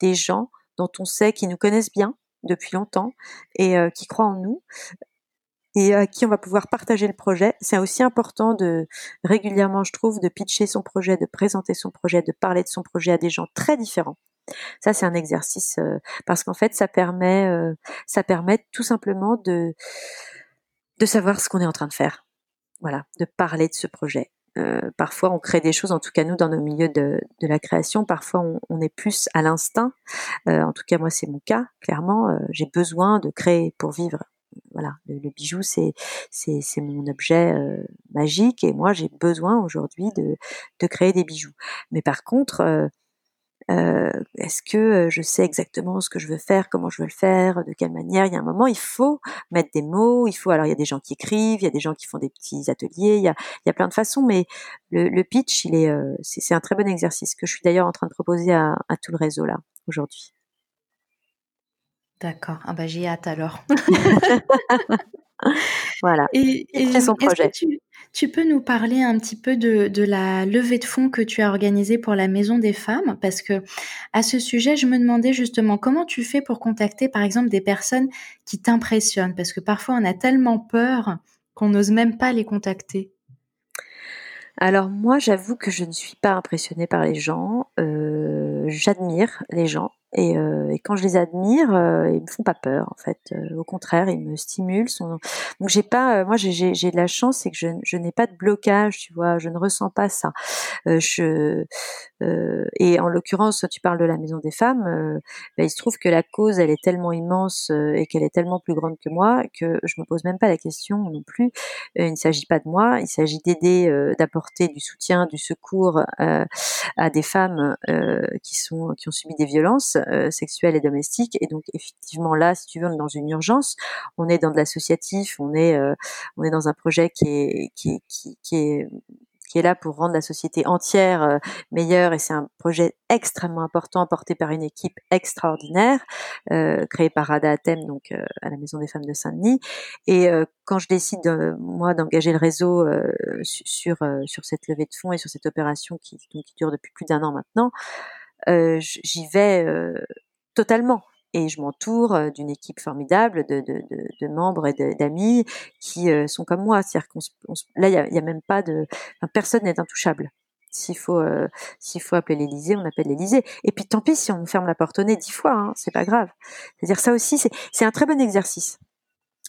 des gens dont on sait qu'ils nous connaissent bien depuis longtemps et euh, qui croient en nous et à qui on va pouvoir partager le projet. C'est aussi important de régulièrement, je trouve, de pitcher son projet, de présenter son projet, de parler de son projet à des gens très différents. Ça, c'est un exercice euh, parce qu'en fait, ça permet, euh, ça permet tout simplement de de savoir ce qu'on est en train de faire. Voilà, de parler de ce projet. Euh, parfois, on crée des choses, en tout cas nous, dans nos milieux de, de la création, parfois on, on est plus à l'instinct. Euh, en tout cas, moi, c'est mon cas, clairement. Euh, j'ai besoin de créer pour vivre. Voilà, le, le bijou, c'est c'est mon objet euh, magique et moi, j'ai besoin aujourd'hui de, de créer des bijoux. Mais par contre, euh, est-ce que euh, je sais exactement ce que je veux faire, comment je veux le faire, de quelle manière? Il y a un moment, il faut mettre des mots, il faut. Alors, il y a des gens qui écrivent, il y a des gens qui font des petits ateliers, il y a, il y a plein de façons, mais le, le pitch, il est, euh, c'est un très bon exercice que je suis d'ailleurs en train de proposer à, à tout le réseau là aujourd'hui. D'accord. Ah bah j'ai hâte alors. voilà. Et, et son projet. Tu, Tu peux nous parler un petit peu de, de, la levée de fonds que tu as organisée pour la Maison des Femmes? Parce que à ce sujet, je me demandais justement comment tu fais pour contacter, par exemple, des personnes qui t'impressionnent? Parce que parfois, on a tellement peur qu'on n'ose même pas les contacter. Alors moi, j'avoue que je ne suis pas impressionnée par les gens. Euh, J'admire les gens. Et, euh, et, quand je les admire, euh, ils me font pas peur en fait. Euh, au contraire, ils me stimulent. Donc j'ai pas, euh, moi j'ai de la chance, c'est que je, je n'ai pas de blocage, tu vois. Je ne ressens pas ça. je et en l'occurrence, tu parles de la Maison des Femmes. Ben, il se trouve que la cause, elle est tellement immense et qu'elle est tellement plus grande que moi que je me pose même pas la question non plus. il ne s'agit pas de moi. Il s'agit d'aider, d'apporter du soutien, du secours à des femmes qui sont qui ont subi des violences euh, sexuelle et domestique. Et donc effectivement là, si tu veux, on est dans une urgence. On est dans de l'associatif. On est euh, on est dans un projet qui est qui est, qui, est qui est là pour rendre la société entière euh, meilleure et c'est un projet extrêmement important porté par une équipe extraordinaire euh, créée par Rada Atem donc à la Maison des Femmes de Saint-Denis et quand je décide moi d'engager le réseau sur sur cette levée de fonds et sur cette opération qui, donc, qui dure depuis plus d'un an maintenant euh, j'y vais euh, totalement et je m'entoure euh, d'une équipe formidable de, de, de, de membres et d'amis qui sont comme moi. C'est-à-dire qu'on là, il a, y a, même pas de, enfin, personne n'est intouchable. S'il faut, euh, s'il faut appeler l'Élysée, on appelle l'Élysée. Et puis tant pis si on ferme la porte au nez dix fois, hein, c'est pas grave. C'est-à-dire ça aussi, c'est un très bon exercice.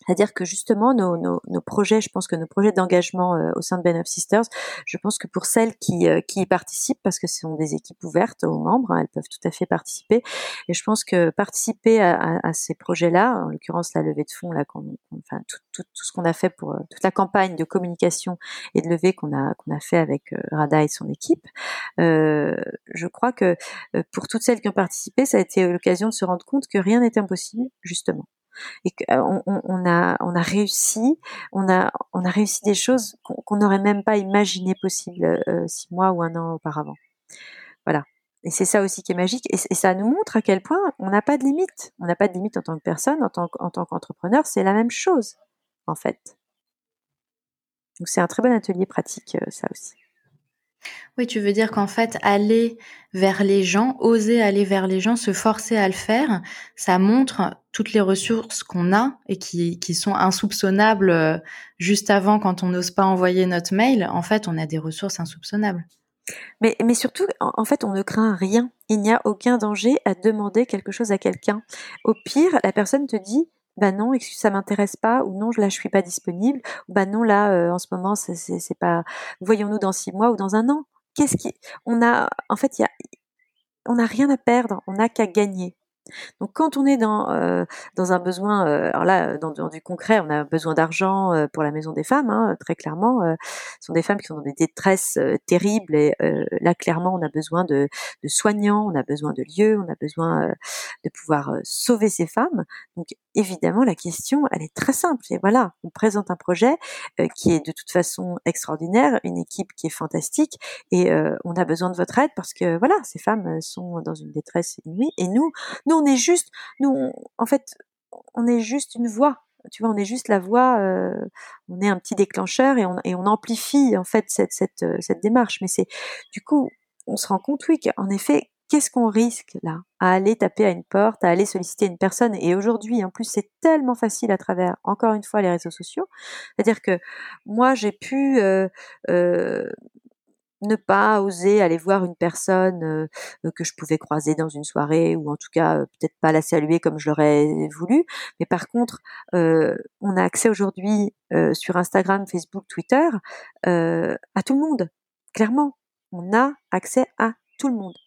C'est-à-dire que justement, nos, nos, nos, projets, je pense que nos projets d'engagement euh, au sein de Ben of Sisters, je pense que pour celles qui, euh, qui y participent, parce que ce sont des équipes ouvertes aux membres, hein, elles peuvent tout à fait participer. Et je pense que participer à, à, à ces projets-là, en l'occurrence la levée de fonds, là, enfin tout, tout, tout ce qu'on a fait pour euh, toute la campagne de communication et de levée qu'on a qu'on a fait avec Rada et son équipe, je crois que pour toutes celles qui ont participé, ça a été l'occasion de se rendre compte que rien n'est impossible, justement et qu'on on, on, a on a réussi on a on a réussi des choses qu'on n'aurait même pas imaginé possible euh, six mois ou un an auparavant. Voilà. Et c'est ça aussi qui est magique et, et, ça nous montre à quel point on n'a pas de limite on n'a pas de limite en tant que personne en tant, en tant qu'entrepreneur c'est la même chose en fait. Donc c'est un très bon atelier pratique euh, ça aussi oui, tu veux dire qu'en fait, aller vers les gens, oser aller vers les gens, se forcer à le faire, ça montre toutes les ressources qu'on a et qui, qui sont insoupçonnables euh, juste avant quand on n'ose pas envoyer notre mail. En fait, on a des ressources insoupçonnables. Mais, mais surtout, en fait, on ne craint rien. Il n'y a aucun danger à demander quelque chose à quelqu'un. Au pire, la personne te dit, bah non, ça m'intéresse pas, ou non, là je suis pas disponible, ou bah non, là euh, en ce moment c'est pas, voyons-nous dans six mois ou dans un an. Qu'est-ce qui, on a, en fait, il y a, on n'a rien à perdre, on n'a qu'à gagner. Donc quand on est dans euh, dans un besoin, euh, alors là dans, dans, du concret, on a besoin d'argent euh, pour la maison des femmes, hein, très clairement. Euh, ce sont des femmes qui sont dans des détresses euh, terribles et là clairement on a besoin de, de, soignants, on a besoin de lieux, on a besoin de pouvoir sauver ces femmes. Donc évidemment la question elle est très simple. Et voilà, on présente un projet qui est de toute façon extraordinaire, une équipe qui est fantastique et on a besoin de votre aide parce que voilà ces femmes sont dans une détresse inouïe et nous nous on est juste, nous, en fait, on est juste une voix. Tu vois, on est juste la voix. Euh, on est un petit déclencheur et on, et on amplifie en fait cette, cette, euh, cette démarche. Mais c'est du coup, on se rend compte, oui, qu'en effet, qu'est-ce qu'on risque là à aller taper à une porte, à aller solliciter une personne? Et aujourd'hui, en plus, c'est tellement facile à travers, encore une fois, les réseaux sociaux. C'est-à-dire que moi, j'ai pu euh, euh, ne pas oser aller voir une personne euh, que je pouvais croiser dans une soirée ou en tout cas peut-être pas la saluer comme je l'aurais voulu. Mais par contre, on a accès aujourd'hui sur Instagram, Facebook, Twitter à tout le monde. Clairement, on a accès à tout le monde.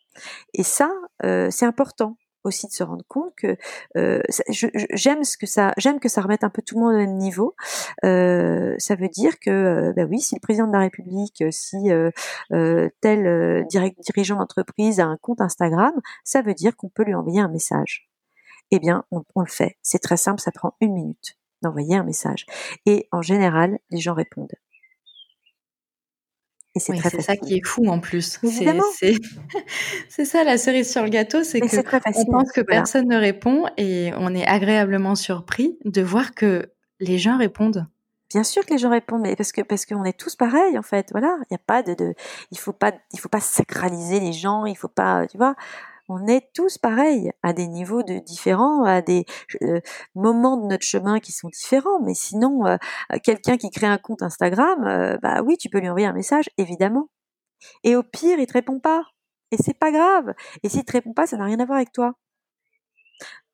Et ça, c'est important aussi de se rendre compte que euh, j'aime ce que ça j'aime que ça remette un peu tout le monde au même niveau. Euh, ça veut dire que euh, bah oui si le président de la République si euh, euh, tel dirigeant d'entreprise a un compte Instagram ça veut dire qu'on peut lui envoyer un message. Eh bien on le fait. C'est très simple ça prend une minute d'envoyer un message. Et en général les gens répondent c'est oui, ça qui est fou en plus. C'est ça la cerise sur le gâteau, c'est que on pense que personne ne répond et on est agréablement surpris de voir que les gens répondent. Bien sûr que les gens répondent, mais parce que parce qu'on est tous pareils en fait. Voilà, il y a pas de, de, il faut pas il faut pas sacraliser les gens, il faut pas, tu vois. On est tous pareils à des niveaux de différents, à des euh, moments de notre chemin qui sont différents. Mais sinon, euh, quelqu'un qui crée un compte Instagram, euh, bah oui, tu peux lui envoyer un message, évidemment. Et au pire, il te répond pas. Et c'est pas grave. Et s'il te répond pas, ça n'a rien à voir avec toi.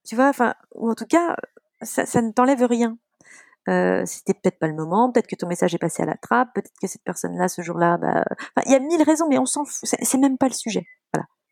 Tu vois, enfin, ou en tout cas, ça, ça ne t'enlève rien. Euh, c'était peut-être pas le moment, peut-être que ton message est passé à la trappe, peut-être que cette personne-là ce jour-là, bah, il y a mille raisons, mais on s'en fout, c'est même pas le sujet.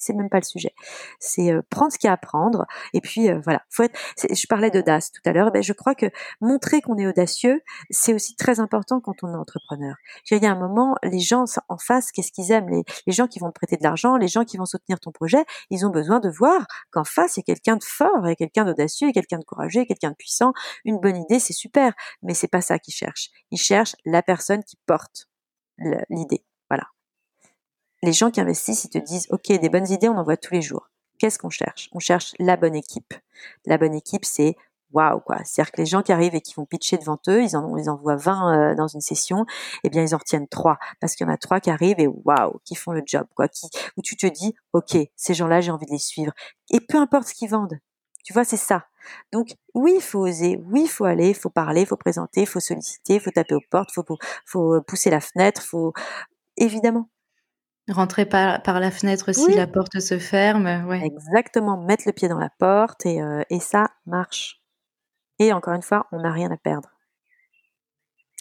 C'est même pas le sujet. C'est euh, prendre ce qu'il y a à prendre et puis euh, voilà. Faut être. Je parlais d'audace tout à l'heure. Ben je crois que montrer qu'on est audacieux, c'est aussi très important quand on est entrepreneur. Il y a un moment, les gens en face, qu'est-ce qu'ils aiment? Les, les gens qui vont te prêter de l'argent, les gens qui vont soutenir ton projet, ils ont besoin de voir qu'en face il y a quelqu'un de fort, il y a quelqu'un d'audacieux, il y a quelqu'un de courageux, quelqu'un de puissant. Une bonne idée, c'est super, mais c'est pas ça qu'ils cherchent. Ils cherchent la personne qui porte l'idée. Les gens qui investissent, ils te disent, OK, des bonnes idées, on en voit tous les jours. Qu'est-ce qu'on cherche? On cherche la bonne équipe. La bonne équipe, c'est waouh quoi. C'est-à-dire que les gens qui arrivent et qui vont pitcher devant eux, ils en ils en voient 20 euh, dans une session, eh bien ils en retiennent trois parce qu'il y en a trois qui arrivent et waouh, qui font le job quoi, qui où tu te dis OK, ces gens-là, j'ai envie de les suivre et peu importe ce qu'ils vendent. Tu vois, c'est ça. Donc oui, il faut oser, oui, il faut aller, il faut parler, il faut présenter, il faut solliciter, il faut taper aux portes, il faut, faut pousser la fenêtre, faut évidemment. Rentrer par, par la fenêtre si la porte se ferme. Ouais. Exactement, mettre le pied dans la porte et, euh, et ça marche. Et encore une fois, on n'a rien à perdre.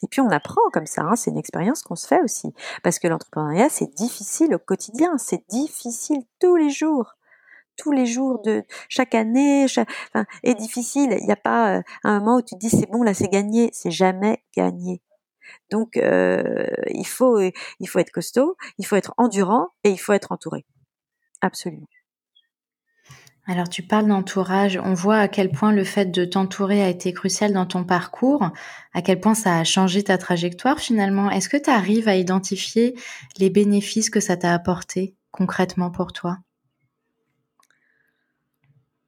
Et puis on apprend comme ça, hein, c'est une expérience qu'on se fait aussi. Parce que l'entrepreneuriat, c'est difficile au quotidien, c'est difficile tous les jours. Tous les jours de chaque année enfin, est difficile. Il n'y a pas euh, un moment où tu te dis c'est bon, là c'est gagné. C'est jamais gagné. Donc euh, il faut il faut être costaud, il faut être endurant et il faut être entouré. Absolument. Alors tu parles d'entourage, on voit à quel point le fait de t'entourer a été crucial dans ton parcours, à quel point ça a changé ta trajectoire finalement? Est-ce que tu arrives à identifier les bénéfices que ça t'a apporté concrètement pour toi?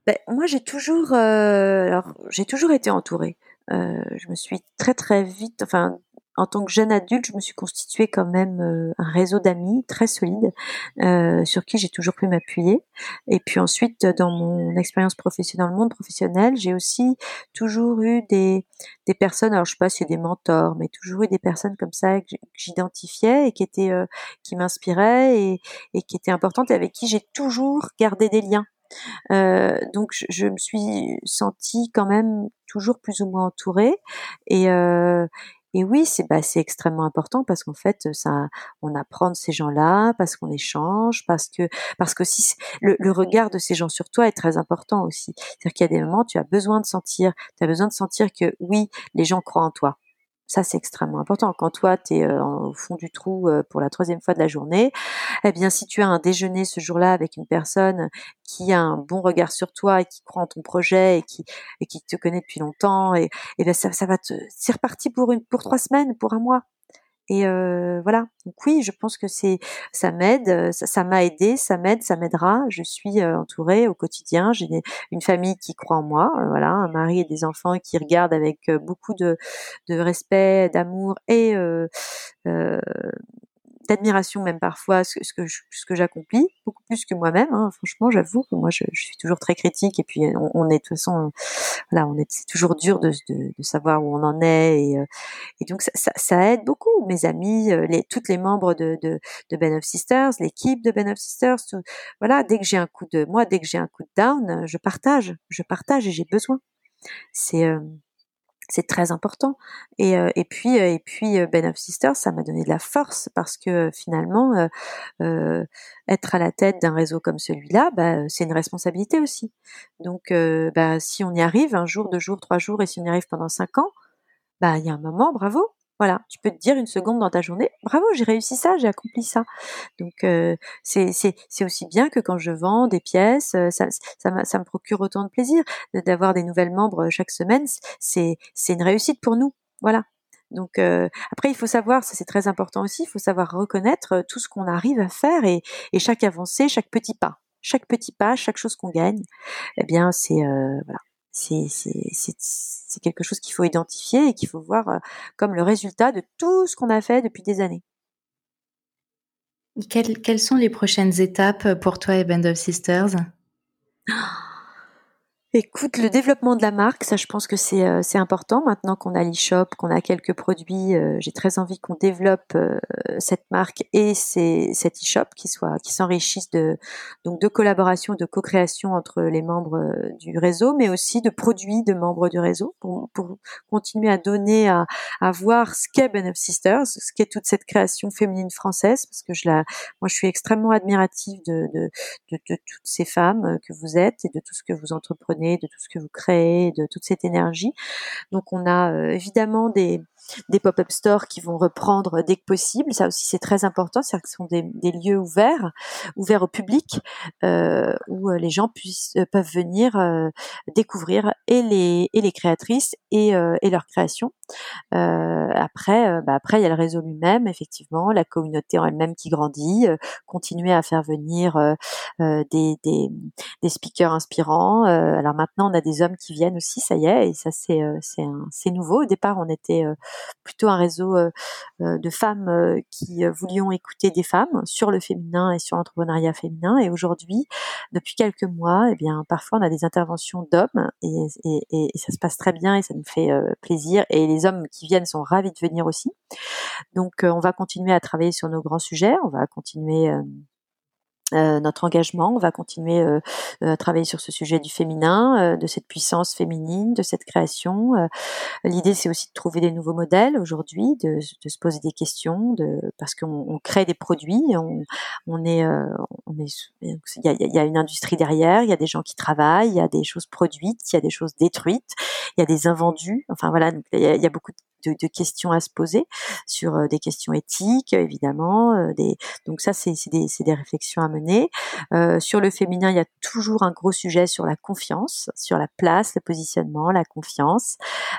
Ben, moi j'ai toujours euh, alors j'ai toujours été entourée. Euh, je me suis très très vite, enfin en tant que jeune adulte, je me suis constitué quand même euh, un réseau d'amis très solide euh, sur qui j'ai toujours pu m'appuyer. Et puis ensuite, dans mon expérience professionnelle, dans le monde professionnel, j'ai aussi toujours eu des, des personnes, alors je sais pas si c'est des mentors, mais toujours eu des personnes comme ça que j'identifiais et qui étaient, euh, qui m'inspiraient et, et qui étaient importantes et avec qui j'ai toujours gardé des liens. Euh, donc je, je, me suis sentie quand même toujours plus ou moins entourée et, euh, et oui, c'est bah, extrêmement important parce qu'en fait, ça, on apprend de ces gens-là, parce qu'on échange, parce que parce que si le, le, regard de ces gens sur toi est très important aussi. C'est-à-dire qu'il y a des moments, tu as besoin de sentir, tu as besoin de sentir que oui, les gens croient en toi. Ça, c'est extrêmement important. Quand toi, tu es euh, au fond du trou euh, pour la troisième fois de la journée, eh bien, si tu as un déjeuner ce jour-là avec une personne qui a un bon regard sur toi et qui croit en ton projet et qui, et qui te connaît depuis longtemps, et, et bien ça, ça va te, c'est reparti pour une, pour trois semaines, pour un mois. Et euh, voilà. Donc oui, je pense que c'est ça m'aide, euh, ça m'a aidé, ça m'aide, ça m'aidera. Je suis euh, entourée au quotidien. J'ai une famille qui croit en moi, euh, voilà, un mari et des enfants qui regardent avec beaucoup de, de respect, d'amour et euh, d'admiration même parfois ce, que ce que j'accomplis beaucoup plus que moi-même hein. franchement j'avoue que moi je, je, suis toujours très critique et puis on, on est de toute façon là on est c'est toujours dur de, de, de, savoir où on en est et, euh, et donc ça, ça, ça, aide beaucoup mes amis euh, les toutes les membres de, de, de Ben of Sisters l'équipe de Ben of Sisters tout, voilà dès que j'ai un coup de moi dès que j'ai un coup de down je partage je partage et j'ai besoin c'est euh, c'est très important. Et, euh, puis euh, et Ben of Sisters, ça m'a donné de la force parce que finalement être à la tête d'un réseau comme celui-là, bah, c'est une responsabilité aussi. Donc bah, si on y arrive un jour, deux jours, trois jours, et si on y arrive pendant cinq ans, bah il y a un moment, bravo, voilà, tu peux te dire une seconde dans ta journée, bravo, j'ai réussi ça, j'ai accompli ça. Donc euh, c'est aussi bien que quand je vends des pièces, euh, ça, me procure autant de plaisir d'avoir des nouvelles membres chaque semaine. C'est une réussite pour nous, voilà. Donc euh, après, il faut savoir, ça c'est très important aussi, il faut savoir reconnaître euh, tout ce qu'on arrive à faire et, chaque avancée, chaque petit pas, chaque petit pas, chaque chose qu'on gagne, eh bien c'est euh, voilà, c'est c'est quelque chose qu'il faut identifier et qu'il faut voir euh, comme le résultat de tout ce qu'on a fait depuis des années. Quelles, quelles sont les prochaines étapes pour toi et Band of Sisters? Écoute, le développement de la marque, ça je pense que c'est euh, important maintenant qu'on a l'e-shop, qu'on a quelques produits. Euh, j'ai très envie qu'on développe euh, cette marque et cet e-shop qui soit qui s'enrichisse de donc de collaboration, de co-création entre les membres du réseau, mais aussi de produits de membres du réseau pour, pour continuer à donner à, à voir ce qu'est Ben of Sisters, ce qu'est toute cette création féminine française, parce que je la moi je suis extrêmement admirative de de, de, de toutes ces femmes que vous êtes et de tout ce que vous entreprenez de tout ce que vous créez, de toute cette énergie. Donc on a euh, évidemment des, pop-up stores qui vont reprendre dès que possible. Ça aussi, c'est très important. C'est-à-dire que ce sont des, lieux ouverts, ouverts au public, euh, où euh, les gens puissent, peuvent venir découvrir et les, et les créatrices et, et leurs créations. après, bah après, il y a le réseau lui-même, effectivement, la communauté en elle-même qui grandit, continuer à faire venir des, des, des, speakers inspirants. alors maintenant, on a des hommes qui viennent aussi, ça y est, et ça c'est c'est nouveau. Au départ, on était plutôt un réseau euh, euh, de femmes euh, qui voulions écouter des femmes sur le féminin et sur l'entrepreneuriat féminin. Et aujourd'hui, depuis quelques mois, eh bien, parfois on a des interventions d'hommes et, et, ça se passe très bien et ça nous fait plaisir. Et les hommes qui viennent sont ravis de venir aussi. Donc, on va continuer à travailler sur nos grands sujets. On va continuer euh, notre engagement. On va continuer euh, euh, à travailler sur ce sujet du féminin, de cette puissance féminine, de cette création. L'idée, c'est aussi de trouver des nouveaux modèles aujourd'hui, de, de, se poser des questions, de, parce qu'on on crée des produits, on, on est, on est, il y a, y a, une industrie derrière, il y a des gens qui travaillent, il y a des choses produites, il y a des choses détruites, il y a des invendus. Enfin voilà, il y a beaucoup de de, de, questions à se poser sur euh, des questions éthiques évidemment euh, des donc ça c'est des, des réflexions à mener. Euh, sur le féminin il y a toujours un gros sujet sur la confiance sur la place le positionnement la confiance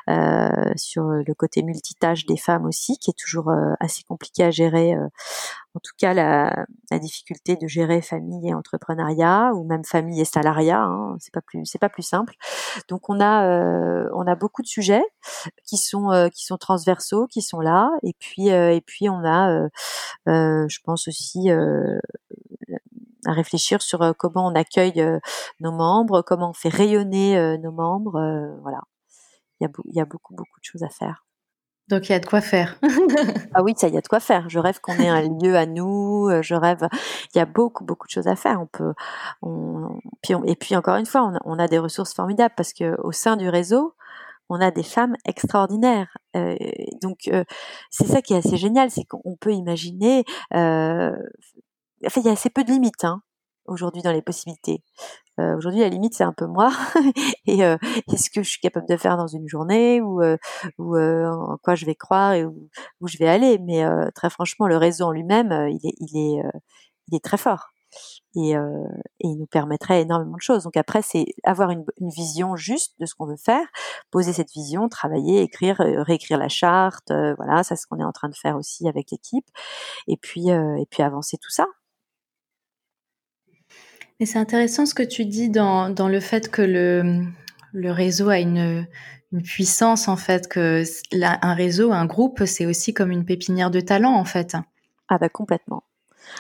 euh, sur le côté multitâche des femmes aussi qui est toujours assez compliqué à gérer en tout cas la, la, difficulté de gérer famille et entrepreneuriat ou même famille et salariat hein, c'est pas plus c'est pas plus simple. Donc on a euh, on a beaucoup de sujets qui sont euh, qui sont transversaux qui sont là. Et puis euh, et puis on a je pense aussi à réfléchir sur comment on accueille nos membres comment on fait rayonner nos membres voilà. Il y a, il y a beaucoup beaucoup de choses à faire donc il y a de quoi faire. ah oui, ça, il y a de quoi faire. Je rêve qu'on ait un lieu à nous. Euh, je rêve. Il y a beaucoup, beaucoup de choses à faire. On peut. On, puis et puis encore une fois, on a, des ressources formidables parce que au sein du réseau, on a des femmes extraordinaires. Euh, donc euh, c'est ça qui est assez génial, c'est qu'on peut imaginer. Euh, enfin, il y a assez peu de limites. Hein aujourd'hui dans les possibilités. Euh, aujourd'hui, la limite, c'est un peu moi et euh, est-ce que je suis capable de faire dans une journée ou, euh, ou euh, en quoi je vais croire et où, où je vais aller? Mais euh, très franchement, le réseau en lui-même, il est, il est, il est très fort et, et, il nous permettrait énormément de choses. Donc après, c'est avoir une, une, vision juste de ce qu'on veut faire, poser cette vision, travailler, écrire, réécrire la charte. voilà, ça c'est ce qu'on est en train de faire aussi avec l'équipe. Et puis et puis avancer tout ça. Mais c'est intéressant ce que tu dis dans, dans le fait que le, le réseau a une, une puissance, en fait, que un réseau, un groupe, c'est aussi comme une pépinière de talent, en fait. Ah bah complètement.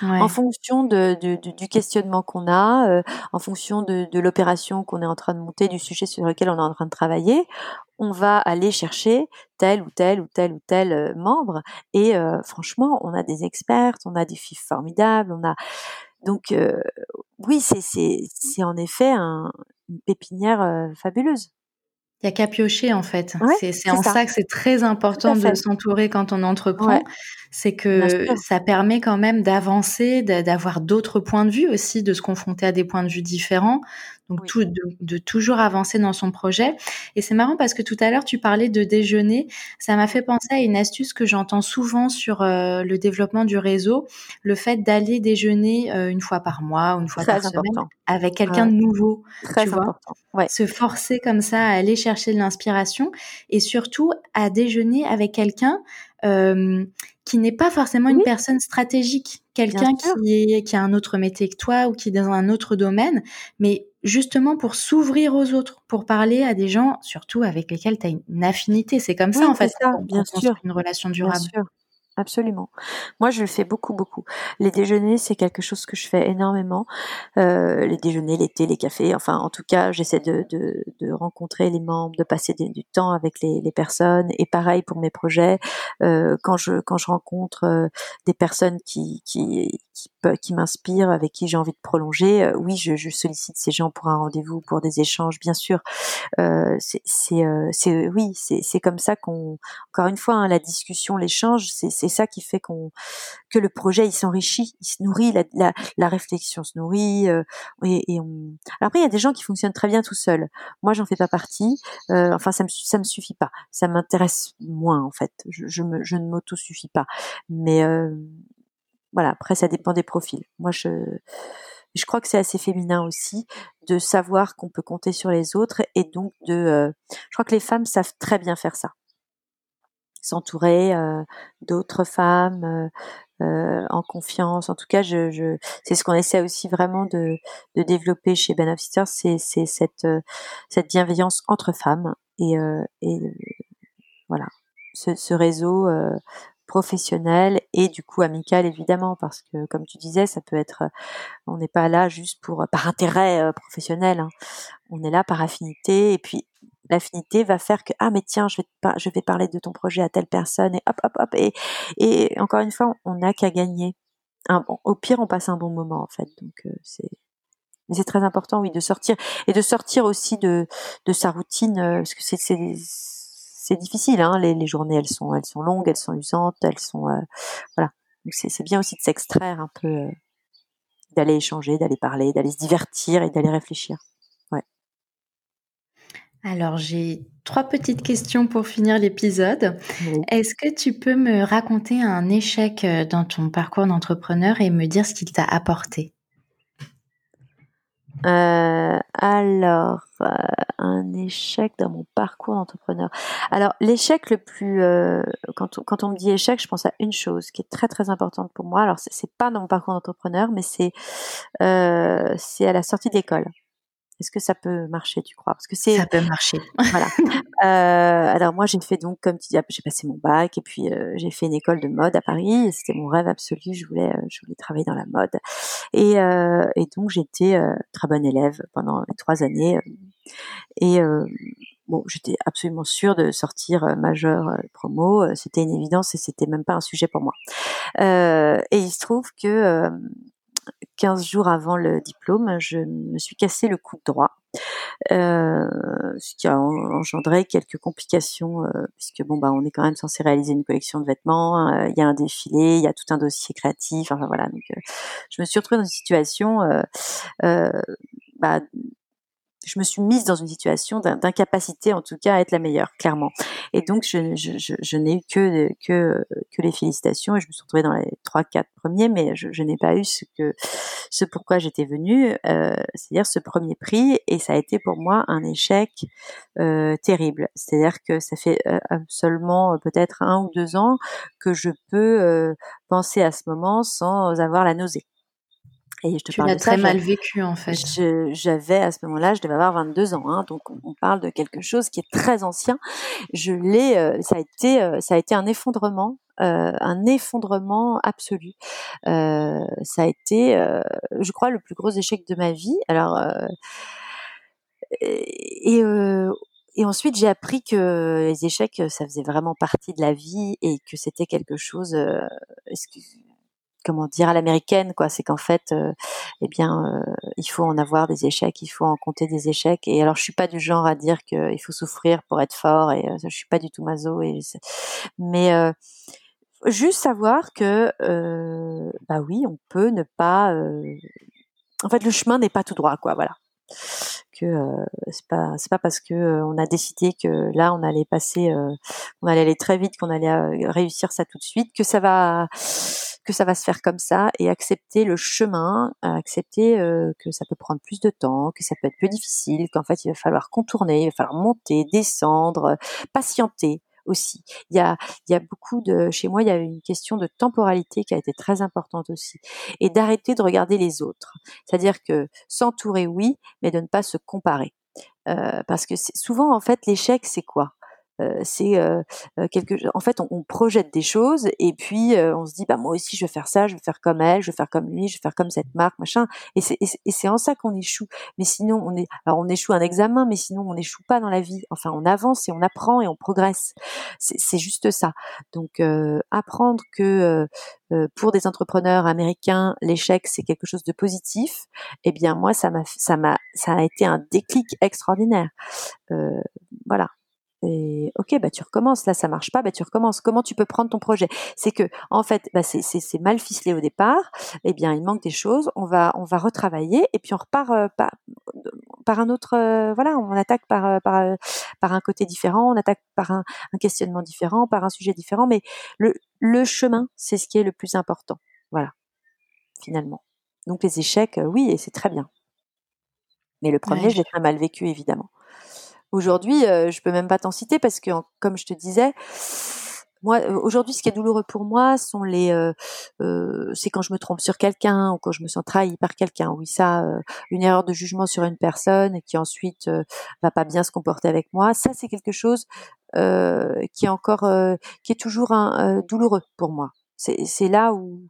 Ouais. En fonction de, de, du questionnement qu'on a, euh, en fonction de, de l'opération qu'on est en train de monter, du sujet sur lequel on est en train de travailler, on va aller chercher tel ou tel ou tel ou tel euh, membre. Et euh, franchement, on a des experts, on a des filles formidables, on a donc euh, oui, c'est en effet un, une pépinière euh, fabuleuse. Il y a qu'à piocher en fait. c'est en ça. que c'est très important de s'entourer quand on entreprend. C'est que ça permet quand même d'avancer, d'avoir d'autres points de vue aussi, de se confronter à des points de vue différents. Donc tout, de, toujours avancer dans son projet. Et c'est marrant parce que tout à l'heure tu parlais de déjeuner. Ça m'a fait penser à une astuce que j'entends souvent sur euh, le développement du réseau, le fait d'aller déjeuner euh, une fois par mois ou une fois par semaine avec quelqu'un de nouveau. Très tu important. Ouais. Se forcer comme ça à aller chercher de l'inspiration et surtout à déjeuner avec quelqu'un euh, qui n'est pas forcément une personne stratégique, quelqu'un qui, est, qui a un autre métier que toi ou qui est dans un autre domaine, mais justement pour s'ouvrir aux autres, pour parler à des gens, surtout avec lesquels tu as une affinité. C'est comme ça, en fait, ça, bien sûr. une relation durable. Bien sûr. Absolument. Moi, je le fais beaucoup, beaucoup. Les déjeuners, c'est quelque chose que je fais énormément. Euh, les déjeuners, les thés, les cafés. Enfin, en tout cas, j'essaie de, de, de, rencontrer les membres, de passer du temps avec les, les, personnes. Et pareil pour mes projets. Euh, quand je quand je rencontre euh, des personnes qui qui qui, qui m'inspirent, avec qui j'ai envie de prolonger, euh, oui, je, je, sollicite ces gens pour un rendez-vous, pour des échanges, bien sûr. Euh, c'est c'est oui, c'est comme ça qu'on. Encore une fois, hein, la discussion, l'échange, c'est ça qui fait qu'on que le projet il s'enrichit, il se nourrit, la, la, la réflexion se nourrit euh, et, et, on. Après il y a des gens qui fonctionnent très bien tout seuls. Moi j'en fais pas partie. Euh, enfin ça me ça me suffit pas. Ça m'intéresse moins en fait. Je, je, me, je ne m'auto suffis pas. Mais euh, voilà après ça dépend des profils. Moi je je crois que c'est assez féminin aussi de savoir qu'on peut compter sur les autres et donc de. Euh, je crois que les femmes savent très bien faire ça s'entourer euh, d'autres femmes euh, en confiance. En tout cas, je, je c'est ce qu'on essaie aussi vraiment de, de développer chez Ben c'est, c'est cette, cette bienveillance entre femmes et, et voilà ce réseau professionnel et du coup amical évidemment parce que comme tu disais ça peut être on n'est pas là juste pour par intérêt professionnel hein. on est là par affinité et puis l'affinité va faire que ah mais tiens je vais je vais parler de ton projet à telle personne et hop hop hop et et encore une fois on n'a qu'à gagner au pire on passe un bon moment en fait donc euh, c'est mais c'est très important oui de sortir et de sortir aussi de de sa routine euh, parce que c'est c'est difficile hein les, les journées elles sont elles sont longues elles sont usantes elles sont euh, voilà. Donc c'est bien aussi de s'extraire un peu d'aller échanger d'aller parler d'aller se divertir et d'aller réfléchir. Alors, j'ai trois petites questions pour finir l'épisode. Est-ce que tu peux me raconter un échec euh, dans ton parcours d'entrepreneur et me dire ce qu'il t'a apporté? Euh, alors, euh, un échec dans mon parcours d'entrepreneur. Alors, l'échec le plus, quand, on, quand on me dit échec, je pense à une chose qui est très très importante pour moi. Alors, c'est pas dans mon parcours d'entrepreneur, mais c'est c'est à la sortie d'école. Est-ce que ça peut marcher, tu crois? Parce que c'est ça peut marcher. voilà. Euh, alors moi, j'ai fait donc, comme tu dis, j'ai passé mon bac et puis euh, j'ai fait une école de mode à Paris. C'était mon rêve absolu. Je voulais, euh, je voulais travailler dans la mode. Et, euh, et donc j'étais euh, très bonne élève pendant les trois années. Et bon, j'étais absolument sûre de sortir majeur promo. C'était une évidence et c'était même pas un sujet pour moi. et il se trouve que 15 jours avant le diplôme, je me suis cassé le cou droit, euh, ce qui a engendré quelques complications, euh, puisque bon bah on est quand même censé réaliser une collection de vêtements, euh, il y a un défilé, il y a tout un dossier créatif, enfin voilà. Donc je me suis retrouvée dans une situation bah, je me suis mise dans une situation d'incapacité, en tout cas, à être la meilleure, clairement. Et donc, je, je, je, je n'ai eu que, que, que les félicitations et je me suis retrouvée dans les trois, quatre premiers, mais je, n'ai pas eu ce que, ce pourquoi j'étais venue, euh, c'est-à-dire ce premier prix. Et ça a été pour moi un échec euh, terrible. C'est-à-dire que ça fait euh, seulement peut-être un ou deux ans que je peux euh, penser à ce moment sans avoir la nausée. Et je te tu l'as très mal vécu en fait. J'avais à ce moment-là, je devais avoir 22 ans, hein, donc on, parle de quelque chose qui est très ancien. Je l'ai, euh, ça a été, euh, ça a été un effondrement, euh, un effondrement absolu. Euh, ça a été, je crois, le plus gros échec de ma vie. Alors et, et ensuite, j'ai appris que les échecs, ça faisait vraiment partie de la vie et que c'était quelque chose comment dire à l'américaine quoi. C'est qu'en fait euh, eh bien euh, il faut en avoir des échecs il faut en compter des échecs. Et alors je suis pas du genre à dire qu'il faut souffrir pour être fort et euh, je suis pas du tout maso et mais juste savoir que bah oui on peut ne pas en fait le chemin n'est pas tout droit quoi voilà que euh, c'est pas c'est pas parce que on a décidé que là on allait passer on allait aller très vite qu'on allait réussir ça tout de suite que ça va que ça va se faire comme ça et accepter le chemin, accepter euh, que ça peut prendre plus de temps, que ça peut être plus difficile, qu'en fait il va falloir contourner, il va falloir monter, descendre, patienter. Aussi. Il y a, il y a beaucoup de, chez moi, il y a une question de temporalité qui a été très importante aussi, et d'arrêter de regarder les autres. C'est-à-dire que s'entourer, oui, mais de ne pas se comparer. Euh, parce que souvent, en fait, l'échec, c'est quoi? Euh, c'est euh, euh, quelque en fait on, on, projette des choses et puis on se dit bah moi aussi je vais faire ça je vais faire comme elle je vais faire comme lui je vais faire comme cette marque machin et c'est et c'est en ça qu'on échoue. Mais sinon on est alors on échoue un examen mais sinon on n'échoue pas dans la vie. Enfin on avance et on apprend et on progresse. C'est juste ça. Donc apprendre que pour des entrepreneurs américains l'échec c'est quelque chose de positif eh bien moi ça m'a ça m'a ça a été un déclic extraordinaire. Voilà et ok, bah tu recommences. Là, ça marche pas, bah tu recommences. Comment tu peux prendre ton projet? C'est que en fait, bah, c'est mal ficelé au départ. Eh bien, il manque des choses. On va on va retravailler et puis on repart euh, par, par, un autre. Euh, voilà, on attaque par euh, par par un côté différent. On attaque par un, un questionnement différent, par un sujet différent. Mais le le chemin, c'est ce qui est le plus important. Voilà, finalement. Donc les échecs, oui, et c'est très bien. Mais le premier, je l'ai très mal vécu, évidemment. Aujourd'hui, euh, je peux même pas t'en citer parce que, comme je te disais, moi, euh, aujourd'hui, ce qui est douloureux pour moi, sont les, euh, euh, c'est quand je me trompe sur quelqu'un ou quand je me sens trahi par quelqu'un. Oui, ça, euh, une erreur de jugement sur une personne qui ensuite va pas bien se comporter avec moi. Ça, c'est quelque chose qui est encore, qui est toujours un, douloureux pour moi c'est là où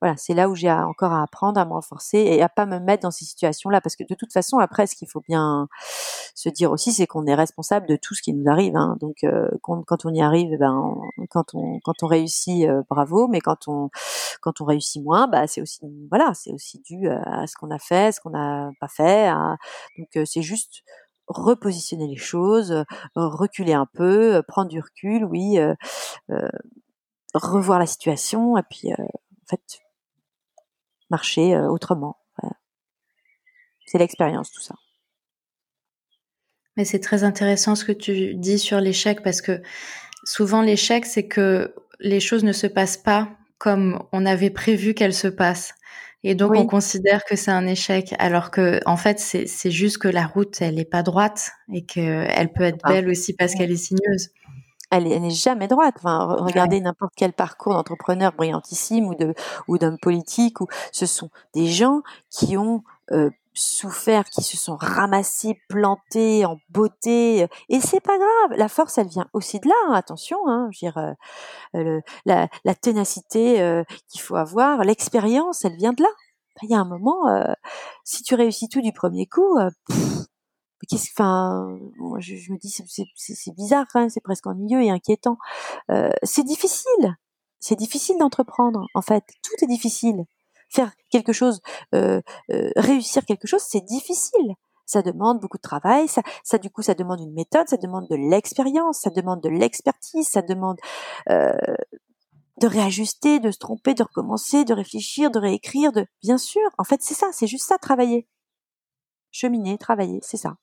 voilà c'est là où j'ai encore à apprendre à me renforcer et à pas me mettre dans ces situations là parce que de toute façon après ce qu'il faut bien se dire aussi c'est qu'on est responsable de tout ce qui nous arrive hein. donc euh, quand, on y arrive eh ben quand on quand on réussit euh, bravo mais quand on quand on réussit moins bah c'est aussi voilà c'est aussi dû à ce qu'on a fait ce qu'on n'a pas fait donc euh, c'est juste repositionner les choses, reculer un peu, prendre du recul, oui, euh, revoir la situation et puis euh, en fait marcher euh, autrement. C'est l'expérience tout ça. Mais c'est très intéressant ce que tu dis sur l'échec parce que souvent l'échec c'est que les choses ne se passent pas comme on avait prévu qu'elles se passent. Et donc on considère que c'est un échec, alors que en fait c'est juste que la route elle est pas droite et qu'elle peut être belle aussi parce qu'elle est sinueuse elle, n'est jamais droite. Enfin, regardez n'importe quel parcours d'entrepreneur brillantissime ou de ou d'homme politique. Ou ce sont des gens qui ont euh, souffert, qui se sont ramassés, plantés en beauté. Et c'est pas grave. La force, elle vient aussi de là. Hein, attention, hein, je veux dire, euh, la, la, ténacité euh, qu'il faut avoir, l'expérience, elle vient de là. Il y a un moment, si tu réussis tout du premier coup, enfin moi je, me dis c'est bizarre même c'est presque ennuyeux et inquiétant. Euh, c'est difficile. C'est difficile d'entreprendre en fait. Tout est difficile. Faire quelque chose euh, euh, réussir quelque chose c'est difficile. Ça demande beaucoup de travail ça, ça du coup ça demande une méthode ça demande de l'expérience ça demande de l'expertise ça demande de réajuster de se tromper de recommencer de réfléchir de réécrire de bien sûr. En fait c'est ça c'est juste ça travailler cheminer travailler c'est ça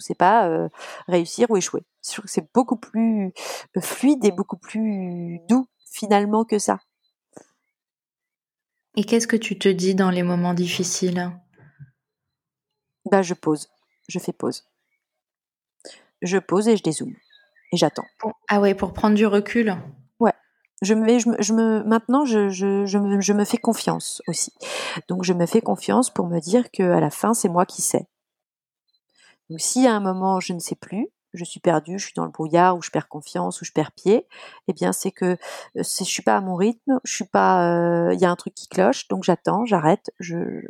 c'est pas euh, réussir ou échouer. C'est beaucoup plus euh, fluide et beaucoup plus doux finalement que ça. Et qu'est-ce que tu te dis dans les moments difficiles? Bah je pose, je fais pause. Je pose et je dézoome et j'attends. Ah ouais, pour prendre du recul? Maintenant je, me, fais confiance aussi. Donc je me fais confiance pour me dire que à la fin c'est moi qui sais donc si à un moment je ne sais plus, je suis perdue, je suis dans le brouillard, ou je perds confiance, ou je perds pied, eh bien c'est que je suis pas à mon rythme, je suis pas, il y a un truc qui cloche, donc j'attends, j'arrête, je,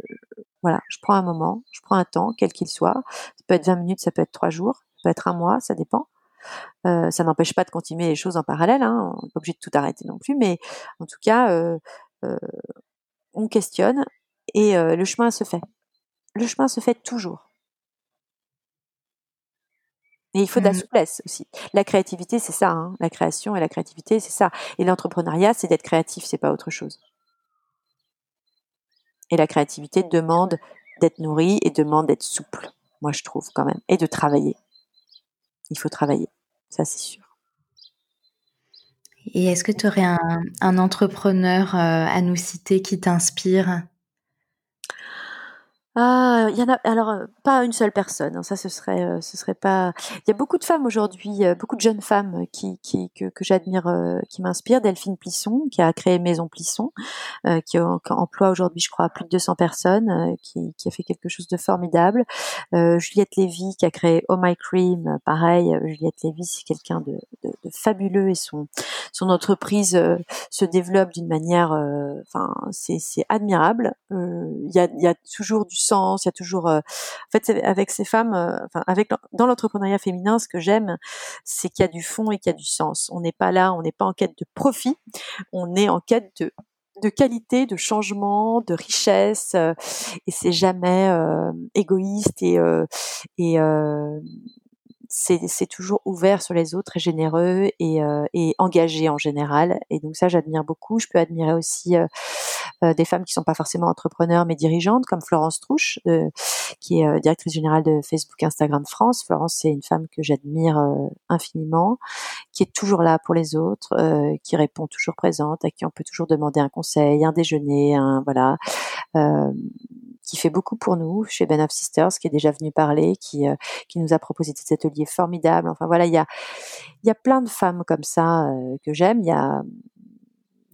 voilà, je prends un moment, je prends un temps, quel qu'il soit. Ça peut être 20 minutes, ça peut être 3 jours, ça peut être un mois, ça dépend. Euh, ça n'empêche pas de continuer les choses en parallèle, hein, on n'est pas obligé de tout arrêter non plus, mais en tout cas, euh, euh, on questionne et le chemin se fait. Le chemin se fait toujours. Et il faut de la mmh. souplesse aussi. La créativité, c'est ça. Hein. La création et la créativité, c'est ça. Et l'entrepreneuriat, c'est d'être créatif, c'est pas autre chose. Et la créativité demande d'être nourrie et demande d'être souple, moi je trouve quand même, et de travailler. Il faut travailler, ça c'est sûr. Et est-ce que tu aurais un, entrepreneur euh, à nous citer qui t'inspire? Ah, il y en a. Alors, euh, pas une seule personne. Hein, ça, ce serait, euh, ce serait pas. Il y a beaucoup de femmes aujourd'hui, euh, beaucoup de jeunes femmes qui, qui que, que j'admire, qui m'inspirent. Delphine Plisson, qui a créé Maison Plisson, qui, emploie aujourd'hui, je crois, plus de 200 personnes, qui, qui a fait quelque chose de formidable. Juliette Lévy, qui a créé Oh My Cream, pareil. Juliette Lévy, c'est quelqu'un de, de, de, fabuleux et son son entreprise se développe d'une manière, enfin, c'est c'est admirable. Il y a y a toujours du sens, il y a toujours, euh, en fait, avec ces femmes, euh, enfin, avec dans l'entrepreneuriat féminin, ce que j'aime, c'est qu'il y a du fond et qu'il y a du sens. On n'est pas là, on n'est pas en quête de profit, on est en quête de de qualité, de changement, de richesse, euh, et c'est jamais égoïste et et c'est toujours ouvert sur les autres et généreux et, engagé en général. Et donc ça, j'admire beaucoup. Je peux admirer aussi des femmes qui sont pas forcément entrepreneurs mais dirigeantes, comme Florence Trouche, qui est directrice générale de Facebook Instagram France. Florence, c'est une femme que j'admire infiniment, qui est toujours là pour les autres, qui répond toujours présente, à qui on peut toujours demander un conseil, un déjeuner, un voilà qui fait beaucoup pour nous chez Ben of Sisters, qui est déjà venu parler, qui, euh, qui nous a proposé des ateliers formidables. Enfin voilà, il y a, il y a plein de femmes comme ça euh, que j'aime. Il y a,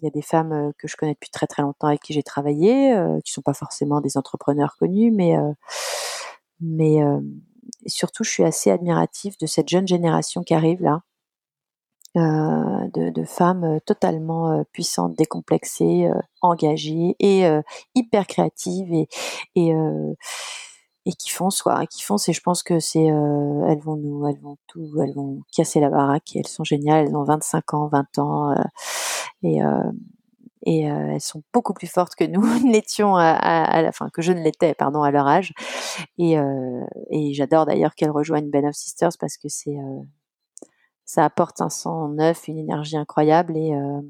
il y a des femmes euh, que je connais depuis très très longtemps avec qui j'ai travaillé, qui sont pas forcément des entrepreneurs connus, mais mais surtout je suis assez admirative de cette jeune génération qui arrive là, euh, de, de, femmes euh, totalement euh, puissantes, décomplexées, engagées et hyper créatives et, et et qui font soi, qui font c'est je pense que c'est elles vont nous elles vont tout elles vont casser la baraque et elles sont géniales elles ont 25 ans 20 ans et et elles sont beaucoup plus fortes que nous l'étions à, la fin que je ne l'étais pardon à leur âge et, et j'adore d'ailleurs qu'elles rejoignent Ben of Sisters parce que c'est ça apporte un sang neuf, une énergie incroyable et euh,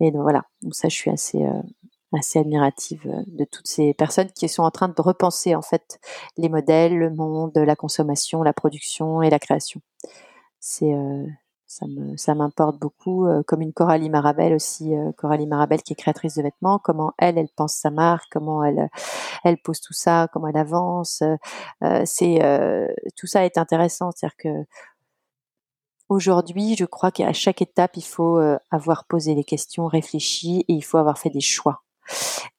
et donc voilà. Donc ça, je suis assez euh, assez admirative euh, de toutes ces personnes qui sont en train de repenser en fait les modèles, le monde, la consommation, la production et la création. C'est ça me ça m'importe beaucoup comme une Coralie Marabel aussi Coralie Marabel qui est créatrice de vêtements comment elle elle pense sa marque comment elle elle pose tout ça comment elle avance c'est tout ça est intéressant c'est-à-dire que Aujourd'hui, je crois qu'à chaque étape, il faut euh, avoir posé les questions, réfléchi et il faut avoir fait des choix.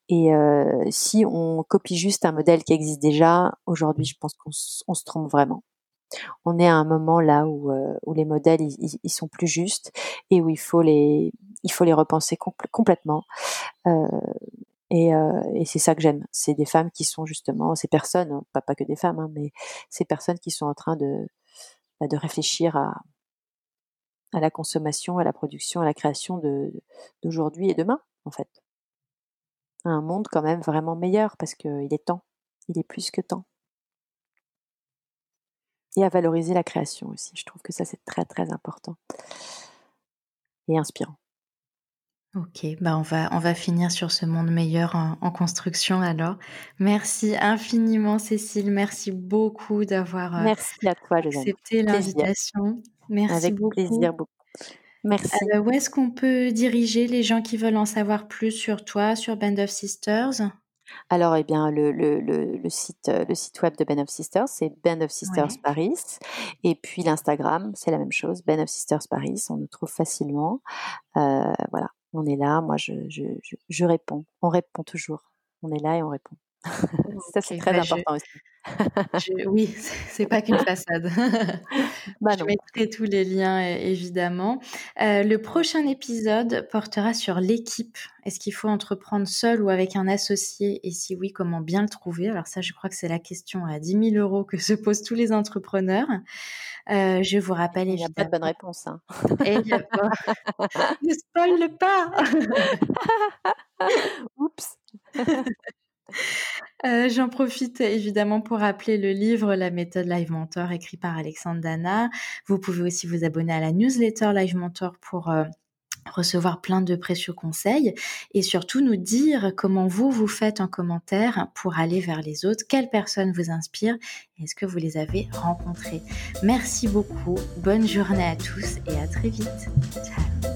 Et euh, si on copie juste un modèle qui existe déjà, aujourd'hui, je pense qu'on se trompe vraiment. On est à un moment là où, euh, où les modèles ils, sont plus justes et où il faut les il faut les repenser complètement. Euh, et, et c'est ça que j'aime. C'est des femmes qui sont justement ces personnes, pas pas que des femmes, hein, mais ces personnes qui sont en train de bah, de réfléchir à à la consommation, à la production, à la création d'aujourd'hui et demain, en fait. Un monde quand même vraiment meilleur parce qu'il est temps, il est plus que temps. Et à valoriser la création aussi. Je trouve que ça c'est très très important et inspirant. Ok, bah on va on va finir sur ce monde meilleur en, construction alors. Merci infiniment Cécile, merci beaucoup d'avoir euh, accepté l'invitation. Merci Avec plaisir beaucoup. Merci. Euh, où est-ce qu'on peut diriger les gens qui veulent en savoir plus sur toi, sur Band of Sisters? Alors, eh bien, le, le, le, site, le site web de Band of Sisters, c'est Band of Sisters Paris. Et puis l'Instagram, c'est la même chose, Band of Sisters Paris. On nous trouve facilement. Euh, voilà, on est là. Moi, je, je, je, réponds. On répond toujours. On est là et on répond. Ça, c'est très bah, important aussi oui, c'est pas qu'une façade. Bah je mettrai tous les liens évidemment. Euh, le prochain épisode portera sur l'équipe. Est-ce qu'il faut entreprendre seul ou avec un associé? Et si oui, comment bien le trouver? Alors ça, je crois que c'est la question à 10 000 euros que se posent tous les entrepreneurs. Euh, je vous rappelle évidemment. Il n'y a pas de bonne réponse. Hein. Et il y a pas. ne spoil pas. Oups. Euh, j'en profite évidemment pour rappeler le livre La méthode Live Mentor écrit par Alexandre Dana. Vous pouvez aussi vous abonner à la newsletter Live Mentor pour euh, recevoir plein de précieux conseils et surtout nous dire comment vous vous faites en commentaire pour aller vers les autres, quelles personnes vous inspirent et est-ce que vous les avez rencontrées? Merci beaucoup, bonne journée à tous et à très vite. Ciao